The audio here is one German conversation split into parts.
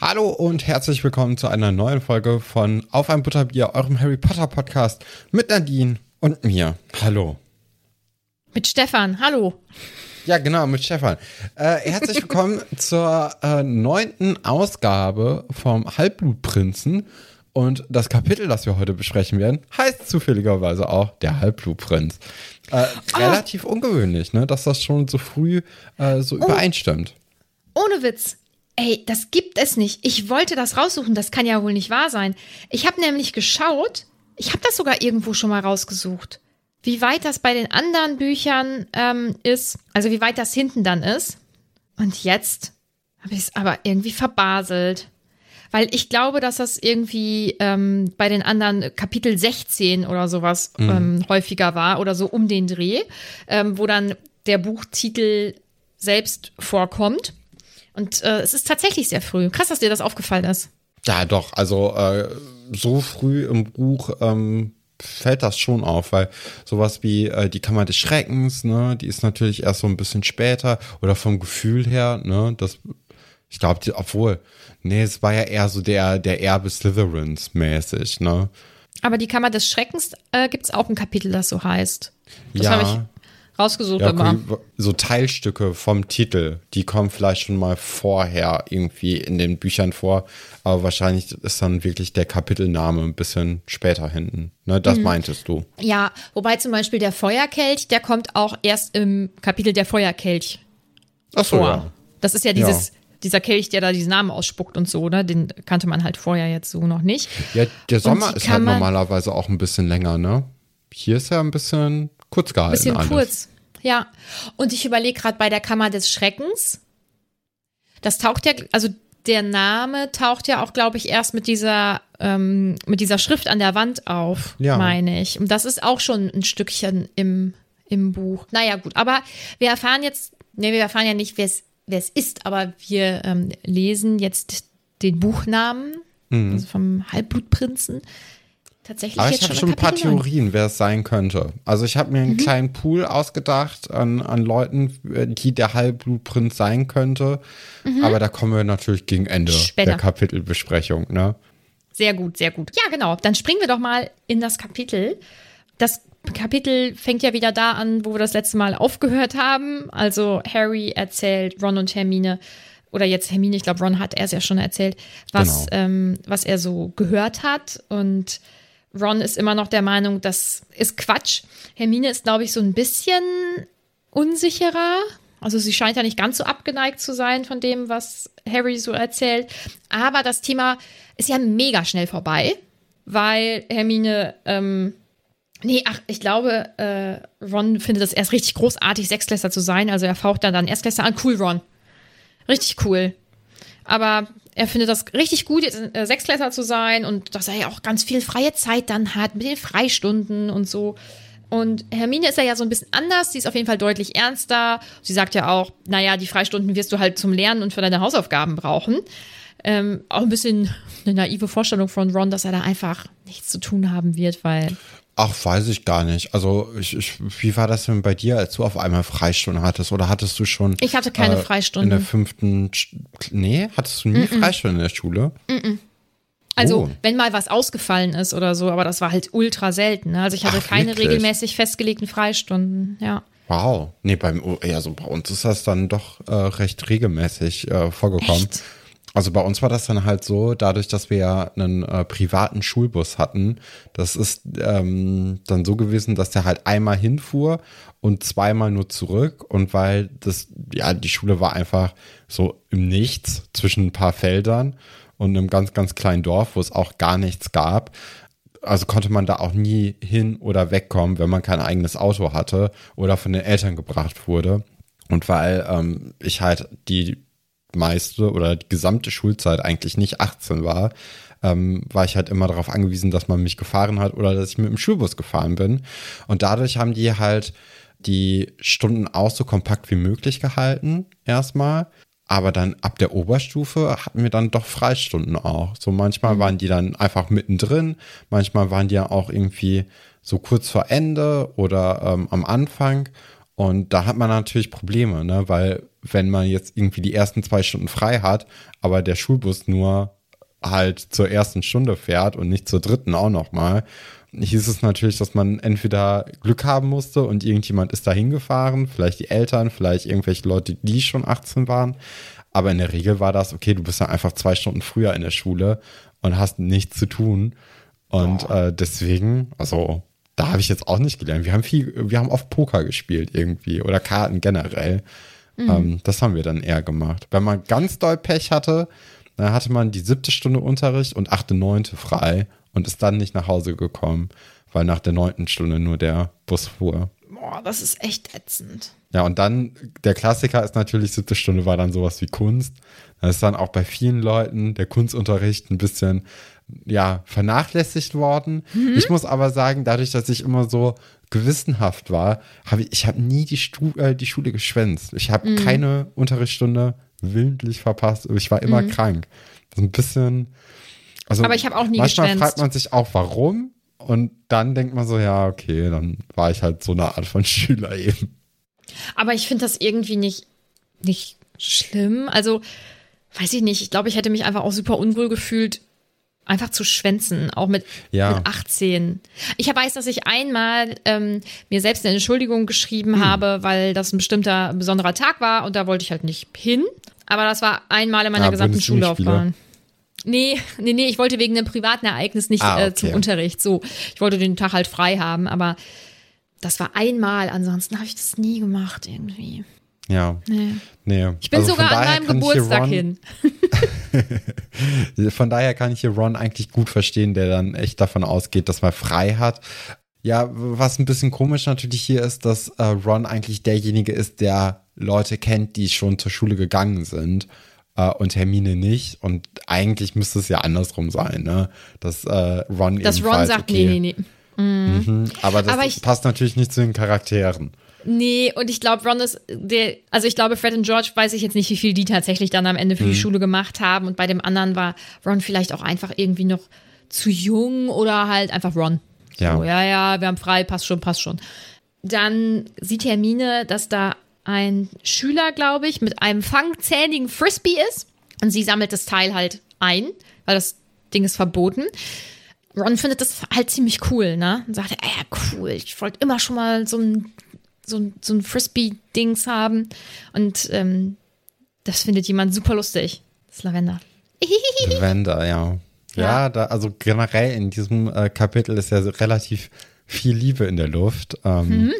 Hallo und herzlich willkommen zu einer neuen Folge von Auf ein Butterbier, eurem Harry Potter Podcast mit Nadine und mir. Hallo. Mit Stefan, hallo. Ja, genau, mit Stefan. Äh, herzlich willkommen zur äh, neunten Ausgabe vom Halbblutprinzen. Und das Kapitel, das wir heute besprechen werden, heißt zufälligerweise auch der Halbblutprinz. Äh, relativ ungewöhnlich, ne, dass das schon so früh äh, so übereinstimmt. Ohne Witz. Ey, das gibt es nicht. Ich wollte das raussuchen, das kann ja wohl nicht wahr sein. Ich habe nämlich geschaut, ich habe das sogar irgendwo schon mal rausgesucht, wie weit das bei den anderen Büchern ähm, ist, also wie weit das hinten dann ist. Und jetzt habe ich es aber irgendwie verbaselt. Weil ich glaube, dass das irgendwie ähm, bei den anderen Kapitel 16 oder sowas ähm, häufiger war oder so um den Dreh, ähm, wo dann der Buchtitel selbst vorkommt. Und äh, es ist tatsächlich sehr früh. Krass, dass dir das aufgefallen ist. Ja, doch, also äh, so früh im Buch ähm, fällt das schon auf, weil sowas wie äh, die Kammer des Schreckens, ne, die ist natürlich erst so ein bisschen später oder vom Gefühl her, ne, das, ich glaube, obwohl, nee, es war ja eher so der, der Erbe Slytherins mäßig, ne. Aber die Kammer des Schreckens äh, gibt es auch ein Kapitel, das so heißt. Das ja. Rausgesucht Ja, okay, so Teilstücke vom Titel, die kommen vielleicht schon mal vorher irgendwie in den Büchern vor, aber wahrscheinlich ist dann wirklich der Kapitelname ein bisschen später hinten. Ne, das meintest du. Ja, wobei zum Beispiel der Feuerkelch, der kommt auch erst im Kapitel der Feuerkelch Ach so, vor. ja. Das ist ja dieses, dieser Kelch, der da diesen Namen ausspuckt und so, ne? Den kannte man halt vorher jetzt so noch nicht. Ja, der Sommer ist halt normalerweise auch ein bisschen länger, ne? Hier ist ja ein bisschen kurz gehalten. Bisschen alles. kurz. Ja. Und ich überlege gerade bei der Kammer des Schreckens. Das taucht ja, also der Name taucht ja auch, glaube ich, erst mit dieser, ähm, mit dieser Schrift an der Wand auf, Ja. meine ich. Und das ist auch schon ein Stückchen im, im Buch. Naja, gut. Aber wir erfahren jetzt, ne, wir erfahren ja nicht, wer es wer es ist, aber wir ähm, lesen jetzt den Buchnamen also vom Halbblutprinzen. Tatsächlich Mhm. Aber ich habe schon schon ein paar. Theorien, wer es sein könnte. Also ich habe mir Mhm. einen kleinen Pool ausgedacht an, an Leuten, die der Halbblutprinz sein könnte. Aber da kommen wir natürlich gegen Ende Mhm. Später. der Kapitelbesprechung, ne? Sehr gut, sehr gut. Ja, genau. Dann springen wir doch mal in das Kapitel. Das Kapitel fängt ja wieder da an, wo wir das letzte Mal aufgehört haben. Also Harry erzählt Ron und Hermine, oder jetzt Hermine, ich glaube, Ron hat er es ja schon erzählt, was, Genau. ähm, was er so gehört hat und Ron ist immer noch der Meinung, das ist Quatsch. Hermine ist, glaube ich, so ein bisschen unsicherer. Also sie scheint ja nicht ganz so abgeneigt zu sein von dem, was Harry so erzählt. Aber das Thema ist ja mega schnell vorbei, weil Hermine, ähm, nee, ach, ich glaube, äh, Ron findet es erst richtig großartig, Sechsklässler zu sein. Also er faucht dann dann Erstklässler an. Cool, Ron. Richtig cool. Aber er findet das richtig gut, jetzt äh, Sechsklässler zu sein und dass er ja auch ganz viel freie Zeit dann hat mit den Freistunden und so. Und Hermine ist ja, so ein bisschen anders. Sie ist auf jeden Fall deutlich ernster. Sie sagt ja auch, naja, die Freistunden wirst du halt zum Lernen und für deine Hausaufgaben brauchen. Ähm, auch ein bisschen eine naive Vorstellung von Ron, dass er da einfach nichts zu tun haben wird, weil. Ach, weiß ich gar nicht. Also, ich, ich, wie war das denn bei dir, als du auf einmal Freistunden hattest? Oder hattest du schon. Ich hatte keine äh, Freistunden. In der fünften. Nee, hattest du nie mm -mm. Freistunden in der Schule? Mm also, oh. wenn mal was ausgefallen ist oder so, aber das war halt ultra selten. Ne? Also, ich hatte Ach, keine wirklich? regelmäßig festgelegten Freistunden, ja. Wow. Nee, beim, also bei uns ist das dann doch äh, recht regelmäßig äh, vorgekommen. Echt? Also bei uns war das dann halt so, dadurch, dass wir ja einen äh, privaten Schulbus hatten, das ist ähm, dann so gewesen, dass der halt einmal hinfuhr und zweimal nur zurück. Und weil das, ja, die Schule war einfach so im Nichts zwischen ein paar Feldern und einem ganz, ganz kleinen Dorf, wo es auch gar nichts gab. Also konnte man da auch nie hin oder wegkommen, wenn man kein eigenes Auto hatte oder von den Eltern gebracht wurde. Und weil ähm, ich halt die meiste oder die gesamte Schulzeit eigentlich nicht 18 war, ähm, war ich halt immer darauf angewiesen, dass man mich gefahren hat oder dass ich mit dem Schulbus gefahren bin. Und dadurch haben die halt die Stunden auch so kompakt wie möglich gehalten, erstmal. Aber dann ab der Oberstufe hatten wir dann doch Freistunden auch. So manchmal waren die dann einfach mittendrin, manchmal waren die ja auch irgendwie so kurz vor Ende oder ähm, am Anfang. Und da hat man natürlich Probleme, ne? weil wenn man jetzt irgendwie die ersten zwei Stunden frei hat, aber der Schulbus nur halt zur ersten Stunde fährt und nicht zur dritten auch nochmal, hieß es natürlich, dass man entweder Glück haben musste und irgendjemand ist da hingefahren, vielleicht die Eltern, vielleicht irgendwelche Leute, die schon 18 waren. Aber in der Regel war das, okay, du bist dann einfach zwei Stunden früher in der Schule und hast nichts zu tun. Und oh. äh, deswegen, also da habe ich jetzt auch nicht gelernt. Wir haben viel, wir haben oft Poker gespielt irgendwie oder Karten generell. Mhm. Ähm, das haben wir dann eher gemacht. Wenn man ganz doll Pech hatte, dann hatte man die siebte Stunde Unterricht und achte, neunte frei und ist dann nicht nach Hause gekommen, weil nach der neunten Stunde nur der Bus fuhr. Boah, das ist echt ätzend. Ja, und dann, der Klassiker ist natürlich, siebte Stunde war dann sowas wie Kunst. Da ist dann auch bei vielen Leuten der Kunstunterricht ein bisschen, ja, vernachlässigt worden. Mhm. Ich muss aber sagen, dadurch, dass ich immer so gewissenhaft war, habe ich, ich habe nie die, Stu äh, die Schule geschwänzt. Ich habe mhm. keine Unterrichtsstunde willentlich verpasst. Ich war immer mhm. krank. Das ist ein bisschen. Also Aber ich habe auch nie manchmal geschwänzt. fragt man sich auch, warum. Und dann denkt man so, ja, okay, dann war ich halt so eine Art von Schüler eben. Aber ich finde das irgendwie nicht, nicht schlimm. Also, weiß ich nicht. Ich glaube, ich hätte mich einfach auch super unwohl gefühlt, einfach zu schwänzen, auch mit, ja. mit 18. Ich weiß, dass ich einmal ähm, mir selbst eine Entschuldigung geschrieben hm. habe, weil das ein bestimmter besonderer Tag war und da wollte ich halt nicht hin. Aber das war einmal in meiner ja, gesamten Schullaufbahn. Nee, nee, nee, ich wollte wegen einem privaten Ereignis nicht ah, okay. äh, zum Unterricht. So, ich wollte den Tag halt frei haben, aber das war einmal, ansonsten habe ich das nie gemacht irgendwie. Ja. Nee. nee. Ich bin also sogar an meinem Geburtstag hin. von daher kann ich hier Ron eigentlich gut verstehen, der dann echt davon ausgeht, dass man frei hat. Ja, was ein bisschen komisch natürlich hier ist, dass äh, Ron eigentlich derjenige ist, der Leute kennt, die schon zur Schule gegangen sind äh, und Hermine nicht. Und eigentlich müsste es ja andersrum sein, ne? Dass äh, Ron Dass Ron sagt, okay, nee, nee, nee. Mhm. Mhm. Aber das Aber ich, passt natürlich nicht zu den Charakteren. Nee, und ich glaube, Ron ist der, also ich glaube, Fred und George weiß ich jetzt nicht, wie viel die tatsächlich dann am Ende für mhm. die Schule gemacht haben. Und bei dem anderen war Ron vielleicht auch einfach irgendwie noch zu jung oder halt einfach Ron. Ja. So, ja, ja, wir haben frei, passt schon, passt schon. Dann sieht Hermine, dass da ein Schüler, glaube ich, mit einem fangzähnigen Frisbee ist. Und sie sammelt das Teil halt ein, weil das Ding ist verboten. Ron findet das halt ziemlich cool, ne? Und sagt, ja, cool, ich wollte immer schon mal so ein so ein, so ein Frisbee-Dings haben. Und ähm, das findet jemand super lustig. Das ist Lavender. Lavender, ja. Ja, Ja. da, also generell in diesem äh, Kapitel ist ja relativ viel Liebe in der Luft. Ähm,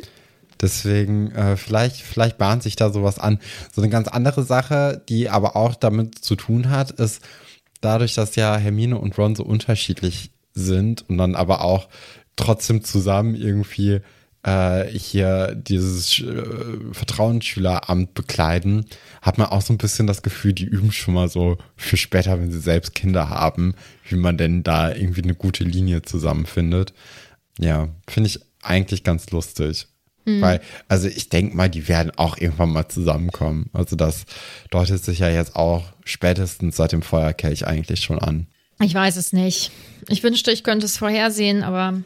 Deswegen, äh, vielleicht, vielleicht bahnt sich da sowas an. So eine ganz andere Sache, die aber auch damit zu tun hat, ist dadurch, dass ja Hermine und Ron so unterschiedlich sind und dann aber auch trotzdem zusammen irgendwie äh, hier dieses äh, Vertrauensschüleramt bekleiden, hat man auch so ein bisschen das Gefühl, die üben schon mal so für später, wenn sie selbst Kinder haben, wie man denn da irgendwie eine gute Linie zusammenfindet. Ja, finde ich eigentlich ganz lustig. Weil, also ich denke mal, die werden auch irgendwann mal zusammenkommen. Also das deutet sich ja jetzt auch spätestens seit dem Feuerkelch eigentlich schon an. Ich weiß es nicht. Ich wünschte, ich könnte es vorhersehen, aber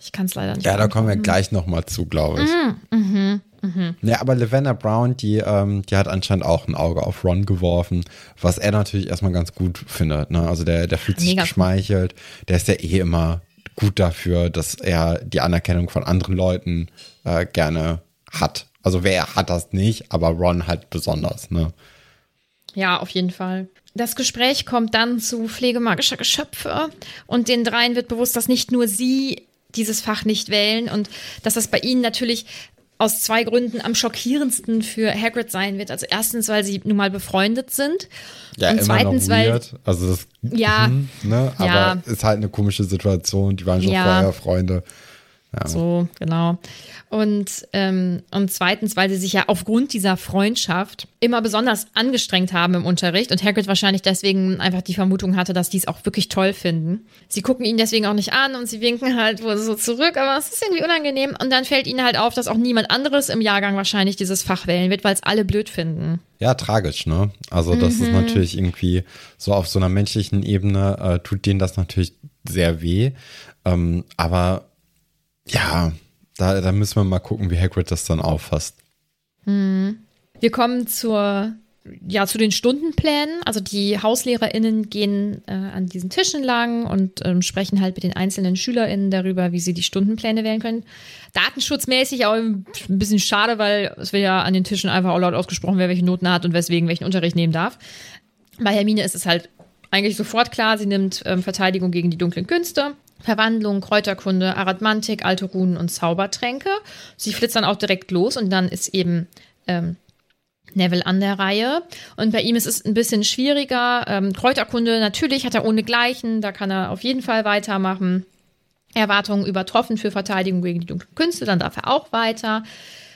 ich kann es leider nicht. Ja, da kommen wir gleich nochmal zu, glaube ich. Ja, aber Lavender Brown, die, ähm, die hat anscheinend auch ein Auge auf Ron geworfen, was er natürlich erstmal ganz gut findet. Ne? Also der, der fühlt sich Mega geschmeichelt. Der ist ja eh immer gut dafür, dass er die Anerkennung von anderen Leuten äh, gerne hat. Also wer hat das nicht, aber Ron halt besonders. Ne? Ja, auf jeden Fall. Das Gespräch kommt dann zu Pflege magischer Geschöpfe und den dreien wird bewusst, dass nicht nur sie dieses Fach nicht wählen und dass das bei ihnen natürlich aus zwei Gründen am schockierendsten für Hagrid sein wird. Also erstens, weil sie nun mal befreundet sind Ja, und immer zweitens, noch weil. Also das, Ja. Mhm, ne? aber Ja. ist halt eine komische Situation. Die waren schon Ja. vorher Freunde. So, genau. Und, ähm, und zweitens, weil sie sich ja aufgrund dieser Freundschaft immer besonders angestrengt haben im Unterricht und Hagrid wahrscheinlich deswegen einfach die Vermutung hatte, dass die es auch wirklich toll finden. Sie gucken ihn deswegen auch nicht an und sie winken halt wohl so zurück, aber es ist irgendwie unangenehm. Und dann fällt ihnen halt auf, dass auch niemand anderes im Jahrgang wahrscheinlich dieses Fach wählen wird, weil es alle blöd finden. Ja, tragisch, ne? Also das Mhm. ist natürlich irgendwie so auf so einer menschlichen Ebene äh, tut denen das natürlich sehr weh. Ähm, aber ja, da, da müssen wir mal gucken, wie Hagrid das dann auffasst. Wir kommen zur, ja, zu den Stundenplänen. Also die HauslehrerInnen gehen äh, an diesen Tischen lang und ähm, sprechen halt mit den einzelnen SchülerInnen darüber, wie sie die Stundenpläne wählen können. Datenschutzmäßig auch ein bisschen schade, weil es wird ja an den Tischen einfach auch laut ausgesprochen, wer welche Noten hat und weswegen welchen Unterricht nehmen darf. Bei Hermine ist es halt eigentlich sofort klar, sie nimmt ähm, Verteidigung gegen die dunklen Künste, Verwandlung, Kräuterkunde, Arithmantik, alte Runen und Zaubertränke. Sie flitzt dann auch direkt los und dann ist eben ähm, Neville an der Reihe. Und bei ihm ist es ein bisschen schwieriger. Ähm, Kräuterkunde, natürlich hat er ohne Gleichen, da kann er auf jeden Fall weitermachen. Erwartungen übertroffen für Verteidigung gegen die dunklen Künste, dann darf er auch weiter.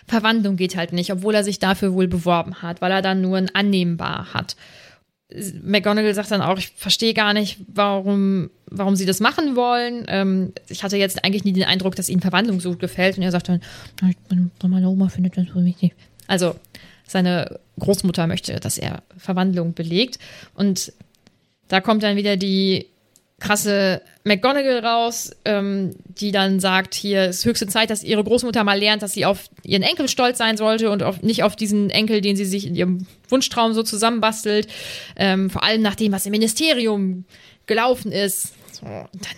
Verwandlung geht halt nicht, obwohl er sich dafür wohl beworben hat, weil er dann nur ein Annehmbar hat. McGonagall sagt dann auch, ich verstehe gar nicht, warum, warum sie das machen wollen. Ähm, ich hatte jetzt eigentlich nie den Eindruck, dass ihnen Verwandlung so gut gefällt. Und er sagt dann, "Na, ich- meine, meine Oma findet das für mich nicht. Also seine Großmutter möchte, dass er Verwandlung belegt. Und da kommt dann wieder die krasse McGonagall raus, ähm, die dann sagt, hier ist höchste Zeit, dass ihre Großmutter mal lernt, dass sie auf ihren Enkel stolz sein sollte und auf, nicht auf diesen Enkel, den sie sich in ihrem Wunschtraum so zusammenbastelt. Ähm, vor allem nach dem, was im Ministerium gelaufen ist. So, dann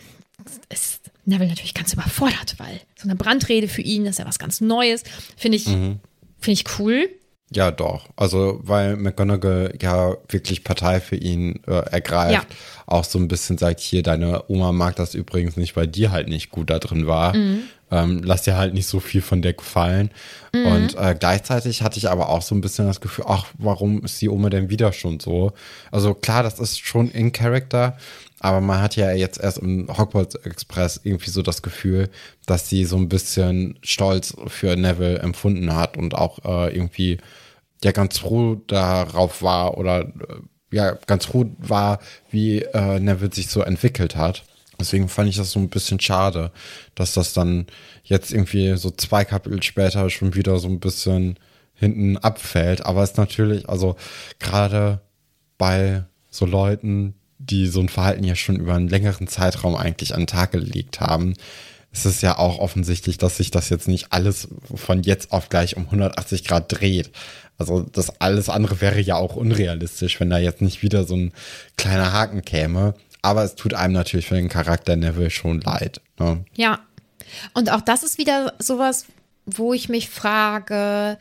ist Neville natürlich ganz überfordert, weil so eine Brandrede für ihn ist ja was ganz Neues. Finde ich, finde ich cool. Ja, doch. Also, weil McGonagall ja wirklich Partei für ihn äh, ergreift. Ja. Auch so ein bisschen sagt, hier, deine Oma mag das übrigens nicht, weil die halt nicht gut da drin war. Ähm, lass dir halt nicht so viel von der gefallen. Und äh, gleichzeitig hatte ich aber auch so ein bisschen das Gefühl, ach, warum ist die Oma denn wieder schon so? Also klar, das ist schon in Character, aber man hat ja jetzt erst im Hogwarts Express irgendwie so das Gefühl, dass sie so ein bisschen Stolz für Neville empfunden hat und auch äh, irgendwie ja ganz froh darauf war oder äh, ja ganz froh war, wie äh, Neville sich so entwickelt hat. Deswegen fand ich das so ein bisschen schade, dass das dann jetzt irgendwie so zwei Kapitel später schon wieder so ein bisschen hinten abfällt. Aber es ist natürlich, also gerade bei so Leuten, die so ein Verhalten ja schon über einen längeren Zeitraum eigentlich an den Tag gelegt haben, ist es ja auch offensichtlich, dass sich das jetzt nicht alles von jetzt auf gleich um 180 Grad dreht. Also das alles andere wäre ja auch unrealistisch, wenn da jetzt nicht wieder so ein kleiner Haken käme. Aber es tut einem natürlich für den Charakter Neville schon leid. Ne? Ja. Und auch das ist wieder sowas, wo ich mich frage,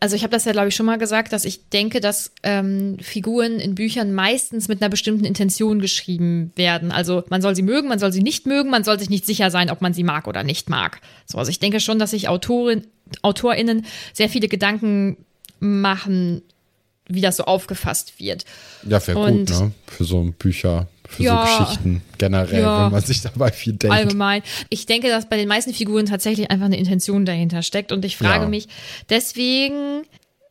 also ich habe das ja, glaube ich, schon mal gesagt, dass ich denke, dass ähm, Figuren in Büchern meistens mit einer bestimmten Intention geschrieben werden. Also man soll sie mögen, man soll sie nicht mögen, man soll sich nicht sicher sein, ob man sie mag oder nicht mag. So, also ich denke schon, dass sich Autorin, AutorInnen sehr viele Gedanken machen, wie das so aufgefasst wird. Ja, wäre gut, ne? Für so Bücher, für ja, so Geschichten generell, ja, wenn man sich dabei viel denkt. Allgemein. Ich denke, dass bei den meisten Figuren tatsächlich einfach eine Intention dahinter steckt. Und ich frage ja. mich, deswegen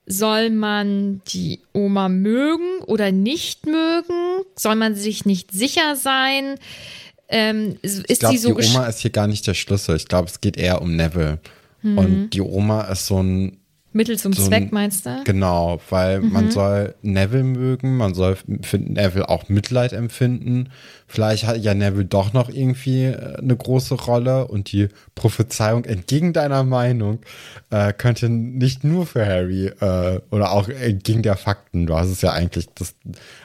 soll man die Oma mögen oder nicht mögen? Soll man sich nicht sicher sein? Ähm, ist ich glaub, sie so die Oma ist hier gar nicht der Schlüssel. Ich glaube, es geht eher um Neville. Mhm. Und die Oma ist so ein Mittel zum so Zweck, meinst du? Genau, weil mhm. man soll Neville mögen, man soll für Neville auch Mitleid empfinden. Vielleicht hat ja Neville doch noch irgendwie äh, eine große Rolle und die Prophezeiung entgegen deiner Meinung äh, könnte nicht nur für Harry äh, oder auch entgegen der Fakten, du hast es ja eigentlich, das,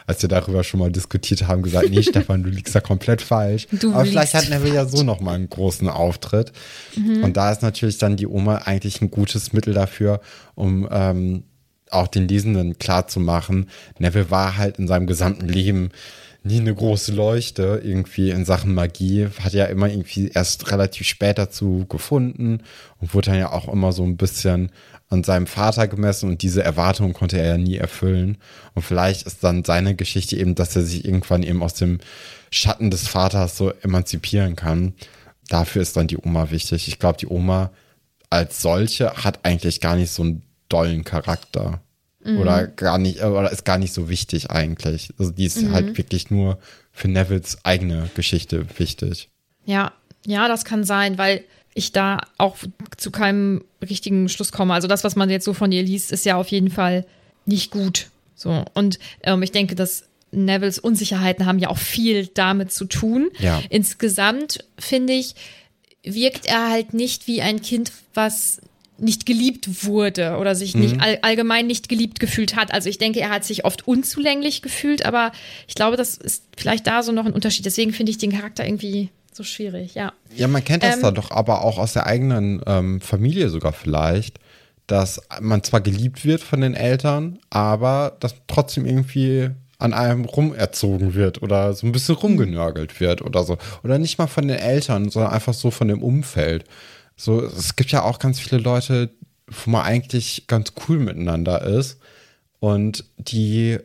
als wir darüber schon mal diskutiert haben, gesagt, nee Stefan, du liegst da komplett falsch. Du Aber vielleicht hat Neville ja so noch mal einen großen Auftritt. Mhm. Und da ist natürlich dann die Oma eigentlich ein gutes Mittel dafür, um ähm, auch den Lesenden klarzumachen, Neville war halt in seinem gesamten Leben nie eine große Leuchte irgendwie in Sachen Magie. Hat ja immer irgendwie erst relativ spät dazu gefunden und wurde dann ja auch immer so ein bisschen an seinem Vater gemessen und diese Erwartung konnte er ja nie erfüllen. Und vielleicht ist dann seine Geschichte eben, dass er sich irgendwann eben aus dem Schatten des Vaters so emanzipieren kann. Dafür ist dann die Oma wichtig. Ich glaube, die Oma als solche hat eigentlich gar nicht so einen dollen Charakter. Mhm. Oder gar nicht, oder ist gar nicht so wichtig eigentlich. Also die ist mhm. halt wirklich nur für Nevils eigene Geschichte wichtig. Ja, ja, das kann sein, weil ich da auch zu keinem richtigen Schluss komme. Also das, was man jetzt so von ihr liest, ist ja auf jeden Fall nicht gut. So. Und ähm, ich denke, dass Nevils Unsicherheiten haben ja auch viel damit zu tun. Ja. Insgesamt finde ich, wirkt er halt nicht wie ein Kind, was nicht geliebt wurde oder sich nicht mhm. all, allgemein nicht geliebt gefühlt hat. Also ich denke, er hat sich oft unzulänglich gefühlt, aber ich glaube, das ist vielleicht da so noch ein Unterschied. Deswegen finde ich den Charakter irgendwie so schwierig, ja. Ja, man kennt das ähm, da doch aber auch aus der eigenen ähm, Familie sogar vielleicht, dass man zwar geliebt wird von den Eltern, aber dass trotzdem irgendwie an einem rumerzogen wird oder so ein bisschen rumgenörgelt wird oder so. Oder nicht mal von den Eltern, sondern einfach so von dem Umfeld. So, es gibt ja auch ganz viele Leute, wo man eigentlich ganz cool miteinander ist und die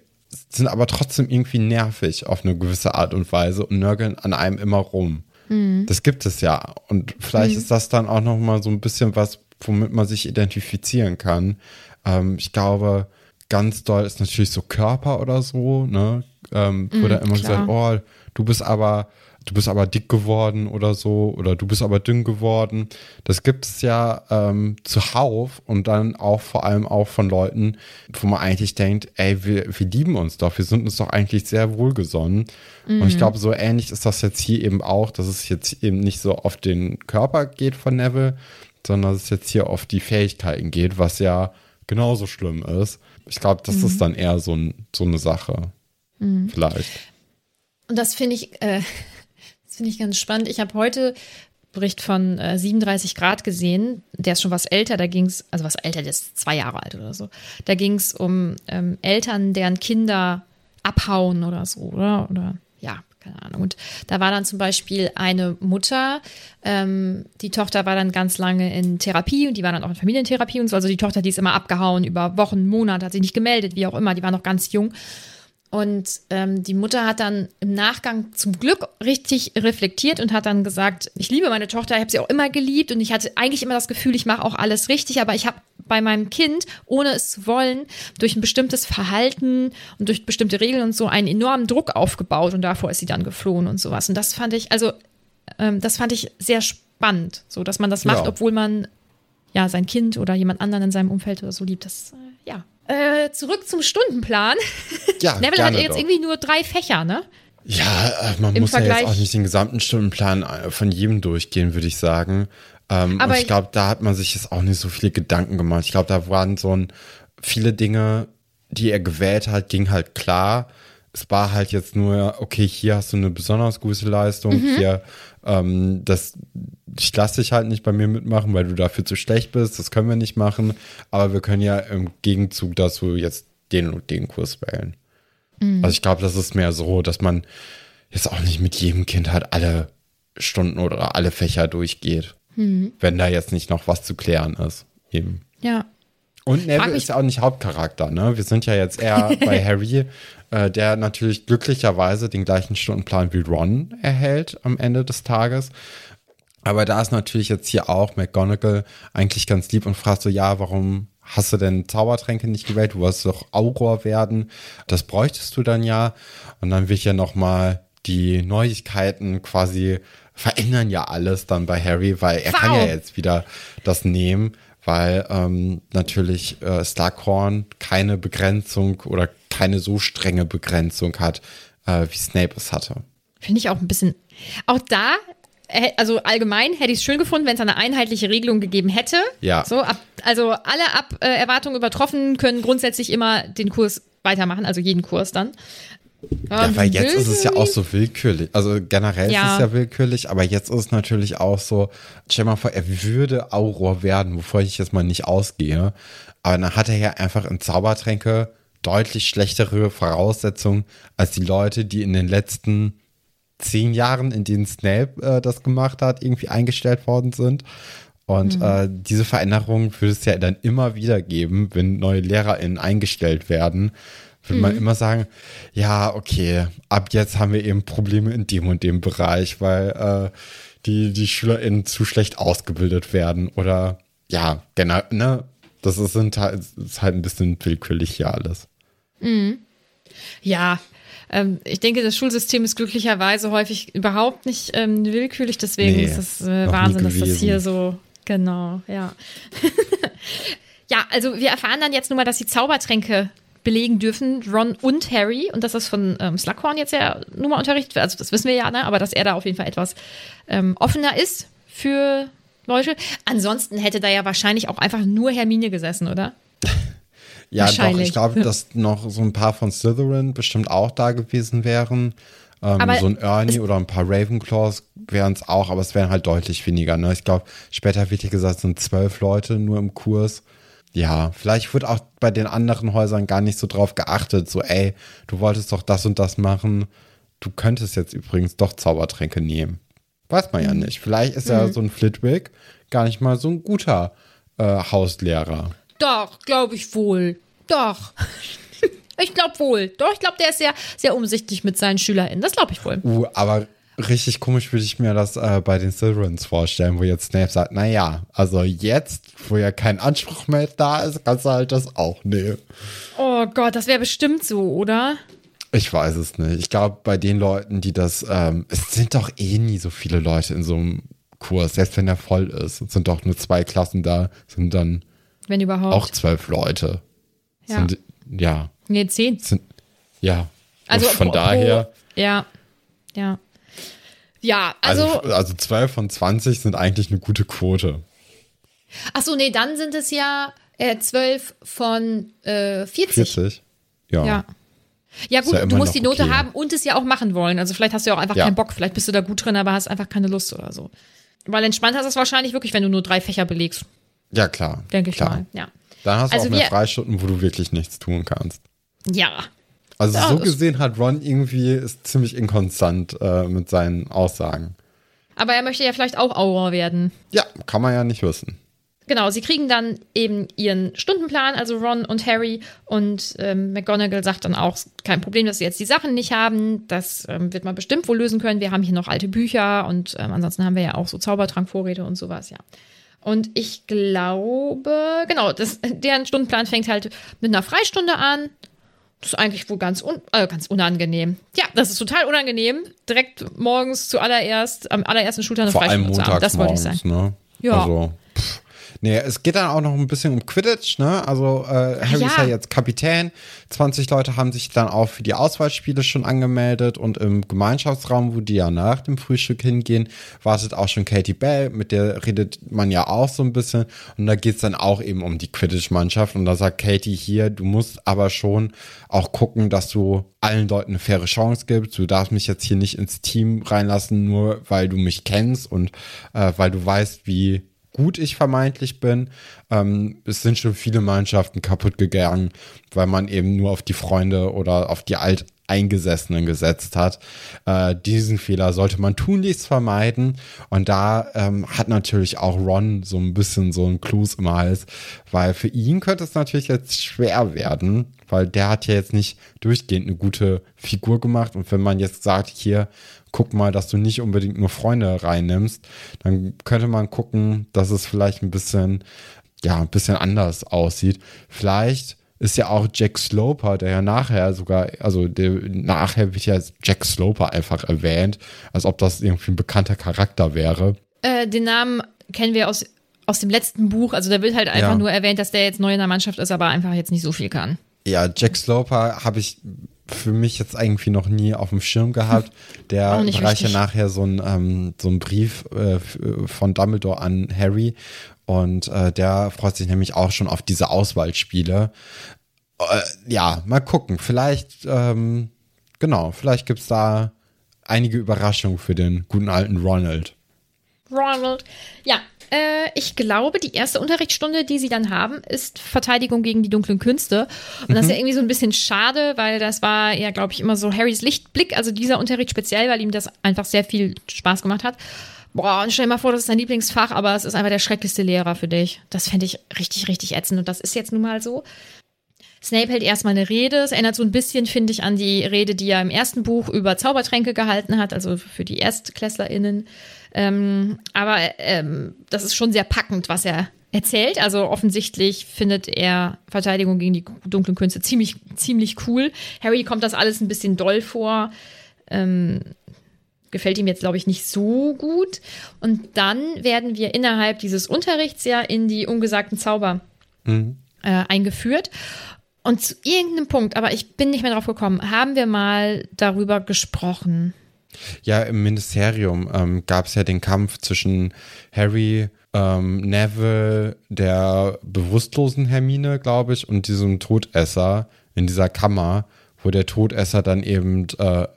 sind aber trotzdem irgendwie nervig auf eine gewisse Art und Weise und nörgeln an einem immer rum. Mhm. Das gibt es ja. Und vielleicht mhm. ist das dann auch noch mal so ein bisschen was, womit man sich identifizieren kann. Ähm, ich glaube, ganz doll ist natürlich so Körper oder so, ne? Ähm, wo mhm, da immer klar. gesagt, oh, du bist aber du bist aber dick geworden oder so, oder du bist aber dünn geworden. Das gibt es ja ähm, zuhauf und dann auch vor allem auch von Leuten, wo man eigentlich denkt, ey, wir, wir lieben uns doch, wir sind uns doch eigentlich sehr wohlgesonnen. Mhm. Und ich mhm. glaube, so ähnlich ist das jetzt hier eben auch, dass es jetzt eben nicht so auf den Körper geht von Neville, sondern dass es jetzt hier auf die Fähigkeiten geht, was ja genauso schlimm ist. Ich glaube, das mhm. ist dann eher so, ein, so eine Sache. Mhm. Vielleicht. Und das finde ich, äh, finde ich ganz spannend. Ich habe heute Bericht von äh, 37 Grad gesehen. Der ist schon was älter. Da ging es, also was älter, der ist zwei Jahre alt oder so. Da ging es um ähm, Eltern, deren Kinder abhauen oder so, oder? Oder ja, keine Ahnung. Und da war dann zum Beispiel eine Mutter, ähm, die Tochter war dann ganz lange in Therapie und die war dann auch in Familientherapie und so. Also die Tochter, die ist immer abgehauen über Wochen, Monate, hat sich nicht gemeldet, wie auch immer. Die war noch ganz jung. Und ähm, die Mutter hat dann im Nachgang zum Glück richtig reflektiert und hat dann gesagt, ich liebe meine Tochter, ich habe sie auch immer geliebt und ich hatte eigentlich immer das Gefühl, ich mache auch alles richtig, aber ich habe bei meinem Kind, ohne es zu wollen, durch ein bestimmtes Verhalten und durch bestimmte Regeln und so einen enormen Druck aufgebaut und davor ist sie dann geflohen und sowas. Und das fand ich, also ähm, das fand ich sehr spannend, so dass man das macht, ja. obwohl man ja sein Kind oder jemand anderen in seinem Umfeld oder so liebt. Das äh, ja äh, zurück zum Stundenplan. Ja, Neville hat jetzt doch. irgendwie nur drei Fächer, ne? Ja, äh, man Im muss Vergleich. ja jetzt auch nicht den gesamten Stundenplan äh, von jedem durchgehen, würde ich sagen. Ähm, Aber ich glaube, da hat man sich jetzt auch nicht so viele Gedanken gemacht. Ich glaube, da waren so ein, viele Dinge, die er gewählt hat, ging halt klar. es war halt jetzt nur, okay, hier hast du eine besonders gute Leistung, Mhm. hier, ähm, das, ich lasse dich halt nicht bei mir mitmachen, weil du dafür zu schlecht bist, das können wir nicht machen, aber wir können ja im Gegenzug dazu jetzt den und den Kurs wählen. Mhm. Also ich glaube, das ist mehr so, dass man jetzt auch nicht mit jedem Kind halt alle Stunden oder alle Fächer durchgeht, Mhm. wenn da jetzt nicht noch was zu klären ist. Eben. Ja. Und Neville ist ja auch nicht Hauptcharakter, ne? Wir sind ja jetzt eher bei Harry, äh, der natürlich glücklicherweise den gleichen Stundenplan wie Ron erhält am Ende des Tages. Aber da ist natürlich jetzt hier auch McGonagall eigentlich ganz lieb und fragt so, ja, warum hast du denn Zaubertränke nicht gewählt? Du wolltest doch Auror werden. Das bräuchtest du dann ja. Und dann wird ja noch mal die Neuigkeiten quasi verändern ja alles dann bei Harry, weil er kann ja Wow. jetzt wieder das nehmen, weil ähm, natürlich äh, Slughorn keine Begrenzung oder keine so strenge Begrenzung hat, äh, wie Snape es hatte. Finde ich auch ein bisschen. Auch da, äh, also allgemein hätte ich es schön gefunden, wenn es eine einheitliche Regelung gegeben hätte. Ja. So, ab, also alle ab äh, Erwartungen übertroffen können grundsätzlich immer den Kurs weitermachen, also jeden Kurs dann. Ja, weil jetzt ist es ja auch so willkürlich. Also generell Ja. ist es ja willkürlich, aber jetzt ist es natürlich auch so, stell mal vor, er würde Auror werden, wovor ich jetzt mal nicht ausgehe. Aber dann hat er ja einfach in Zaubertränke deutlich schlechtere Voraussetzungen als die Leute, die in den letzten zehn Jahren, in denen Snape äh, das gemacht hat, irgendwie eingestellt worden sind. Und äh, diese Veränderung würde es ja dann immer wieder geben, wenn neue LehrerInnen eingestellt werden. Würde man immer sagen, ja, okay, ab jetzt haben wir eben Probleme in dem und dem Bereich, weil äh, die, die SchülerInnen zu schlecht ausgebildet werden. Oder ja, genau, ne? Das ist, sind halt, ist halt ein bisschen willkürlich hier alles. Ja, ähm, ich denke, das Schulsystem ist glücklicherweise häufig überhaupt nicht ähm, willkürlich, deswegen Nee, ist es äh, Wahnsinn, dass das hier so, genau, ja. ja, also wir erfahren dann jetzt nur mal, dass sie Zaubertränke belegen dürfen, Ron und Harry, und dass das von ähm, Slughorn jetzt ja nun mal unterrichtet wird, also das wissen wir ja, ne? aber dass er da auf jeden Fall etwas ähm, offener ist für Leute. Ansonsten hätte da ja wahrscheinlich auch einfach nur Hermine gesessen, oder? Ja, doch, ich glaube, dass noch so ein paar von Slytherin bestimmt auch da gewesen wären. Ähm, Aber so ein Ernie oder ein paar Ravenclaws wären es auch, aber es wären halt deutlich weniger. Ne? Ich glaube, später wird hier gesagt, es sind zwölf Leute nur im Kurs. Ja, vielleicht wird auch bei den anderen Häusern gar nicht so drauf geachtet, so, ey, du wolltest doch das und das machen. Du könntest jetzt übrigens doch Zaubertränke nehmen. Weiß man ja Mhm. nicht. Vielleicht ist ja so ein Flitwick gar nicht mal so ein guter äh, Hauslehrer. Doch, glaube ich wohl. Doch. ich glaube wohl. Doch, ich glaube, der ist sehr, sehr umsichtig mit seinen SchülerInnen. Das glaube ich wohl. Uh, aber richtig komisch würde ich mir das äh, bei den Slytherins vorstellen, wo jetzt Snape sagt, naja, also jetzt, wo ja kein Anspruch mehr da ist, kannst du halt das auch nehmen. Oh Gott, das wäre bestimmt so, oder? Ich weiß es nicht. Ich glaube, bei den Leuten, die das, ähm, es sind doch eh nie so viele Leute in so einem Kurs, selbst wenn er voll ist. Es sind doch nur zwei Klassen da, sind dann Wenn überhaupt. auch zwölf Leute. Ja. Sind, ja, Nee, zehn. sind, ja. Also von pro- daher, ja. Ja. Ja, also, also, also 12 von 20 sind eigentlich eine gute Quote. ach so, nee, dann sind es ja äh, 12 von äh, 40. 40? Ja. Ja. Ja gut, ja du musst die Note okay. haben und es ja auch machen wollen. Also vielleicht hast du ja auch einfach Ja. keinen Bock. Vielleicht bist du da gut drin, aber hast einfach keine Lust oder so. Weil entspannt hast du es wahrscheinlich wirklich, wenn du nur drei Fächer belegst, Ja, klar. denke ich klar. mal. Ja. Dann hast du Also auch mehr Freistunden, wo du wirklich nichts tun kannst. Ja. Also Ja, so gesehen hat Ron irgendwie ist ziemlich inkonstant äh, mit seinen Aussagen. Aber er möchte ja vielleicht auch Auror werden. Ja, kann man ja nicht wissen. Genau, sie kriegen dann eben ihren Stundenplan, also Ron und Harry. Und ähm, McGonagall sagt dann auch, kein Problem, dass sie jetzt die Sachen nicht haben. Das ähm, wird man bestimmt wohl lösen können. Wir haben hier noch alte Bücher und ähm, ansonsten haben wir ja auch so Zaubertrankvorräte und sowas, ja. Und ich glaube, genau, das, deren Stundenplan fängt halt mit einer Freistunde an. Das ist eigentlich wohl ganz, un, äh, ganz unangenehm. Ja, das ist total unangenehm. Direkt morgens zuallererst, am allerersten Schultag eine Freistunde zu haben. Das wollte ich sagen. ne? Ja. Also. Nee, es geht dann auch noch ein bisschen um Quidditch, ne? Also äh, Harry ja. ist ja jetzt Kapitän. 20 Leute haben sich dann auch für die Auswahlspiele schon angemeldet und im Gemeinschaftsraum, wo die ja nach dem Frühstück hingehen, wartet auch schon Katie Bell, mit der redet man ja auch so ein bisschen. Und da geht's dann auch eben um die Quidditch-Mannschaft. Und da sagt Katie hier, du musst aber schon auch gucken, dass du allen Leuten eine faire Chance gibst. Du darfst mich jetzt hier nicht ins Team reinlassen, nur weil du mich kennst und äh, weil du weißt, wie gut ich vermeintlich bin. Ähm, es sind schon viele Mannschaften kaputt gegangen, weil man eben nur auf die Freunde oder auf die Alteingesessenen gesetzt hat. Äh, diesen Fehler sollte man tunlichst vermeiden. Und da ähm, hat natürlich auch Ron so ein bisschen so ein Clues im Hals, weil für ihn könnte es natürlich jetzt schwer werden, weil der hat ja jetzt nicht durchgehend eine gute Figur gemacht. Und wenn man jetzt sagt, hier, guck mal, dass du nicht unbedingt nur Freunde reinnimmst, dann könnte man gucken, dass es vielleicht ein bisschen, ja, ein bisschen anders aussieht. Vielleicht ist ja auch Jack Sloper, der ja nachher sogar, also der, nachher wird ja Jack Sloper einfach erwähnt, als ob das irgendwie ein bekannter Charakter wäre. Äh, den Namen kennen wir aus, aus dem letzten Buch. Also da wird halt einfach Ja. nur erwähnt, dass der jetzt neu in der Mannschaft ist, aber einfach jetzt nicht so viel kann. Ja, Jack Sloper habe ich für mich jetzt irgendwie noch nie auf dem Schirm gehabt. Der Auch nicht reicht ja wichtig. nachher so einen ähm, so einen Brief äh, von Dumbledore an Harry und äh, der freut sich nämlich auch schon auf diese Auswahlspiele. Äh, ja, mal gucken. Vielleicht, ähm, genau, vielleicht gibt's da einige Überraschungen für den guten alten Ronald. Ronald. Ja, äh, ich glaube, die erste Unterrichtsstunde, die sie dann haben, ist Verteidigung gegen die dunklen Künste. Und das ist ja irgendwie so ein bisschen schade, weil das war ja, glaube ich, immer so Harrys Lichtblick, also dieser Unterricht speziell, weil ihm das einfach sehr viel Spaß gemacht hat. Boah, und stell dir mal vor, das ist dein Lieblingsfach, aber es ist einfach der schrecklichste Lehrer für dich. Das fände ich richtig, richtig ätzend. Und das ist jetzt nun mal so. Snape hält erstmal eine Rede. Es erinnert so ein bisschen, finde ich, an die Rede, die er im ersten Buch über Zaubertränke gehalten hat, also für die ErstklässlerInnen. Ähm, aber ähm, das ist schon sehr packend, was er erzählt. Also offensichtlich findet er Verteidigung gegen die dunklen Künste ziemlich, ziemlich cool. Harry kommt das alles ein bisschen doll vor. Ähm, gefällt ihm jetzt, glaube ich, nicht so gut. Und dann werden wir innerhalb dieses Unterrichts ja in die ungesagten Zauber äh, eingeführt. Und zu irgendeinem Punkt, aber ich bin nicht mehr drauf gekommen, haben wir mal darüber gesprochen. Ja, im Ministerium ähm, gab es ja den Kampf zwischen Harry, ähm, Neville, der bewusstlosen Hermine, glaube ich, und diesem Todesser in dieser Kammer, wo der Todesser dann eben, äh,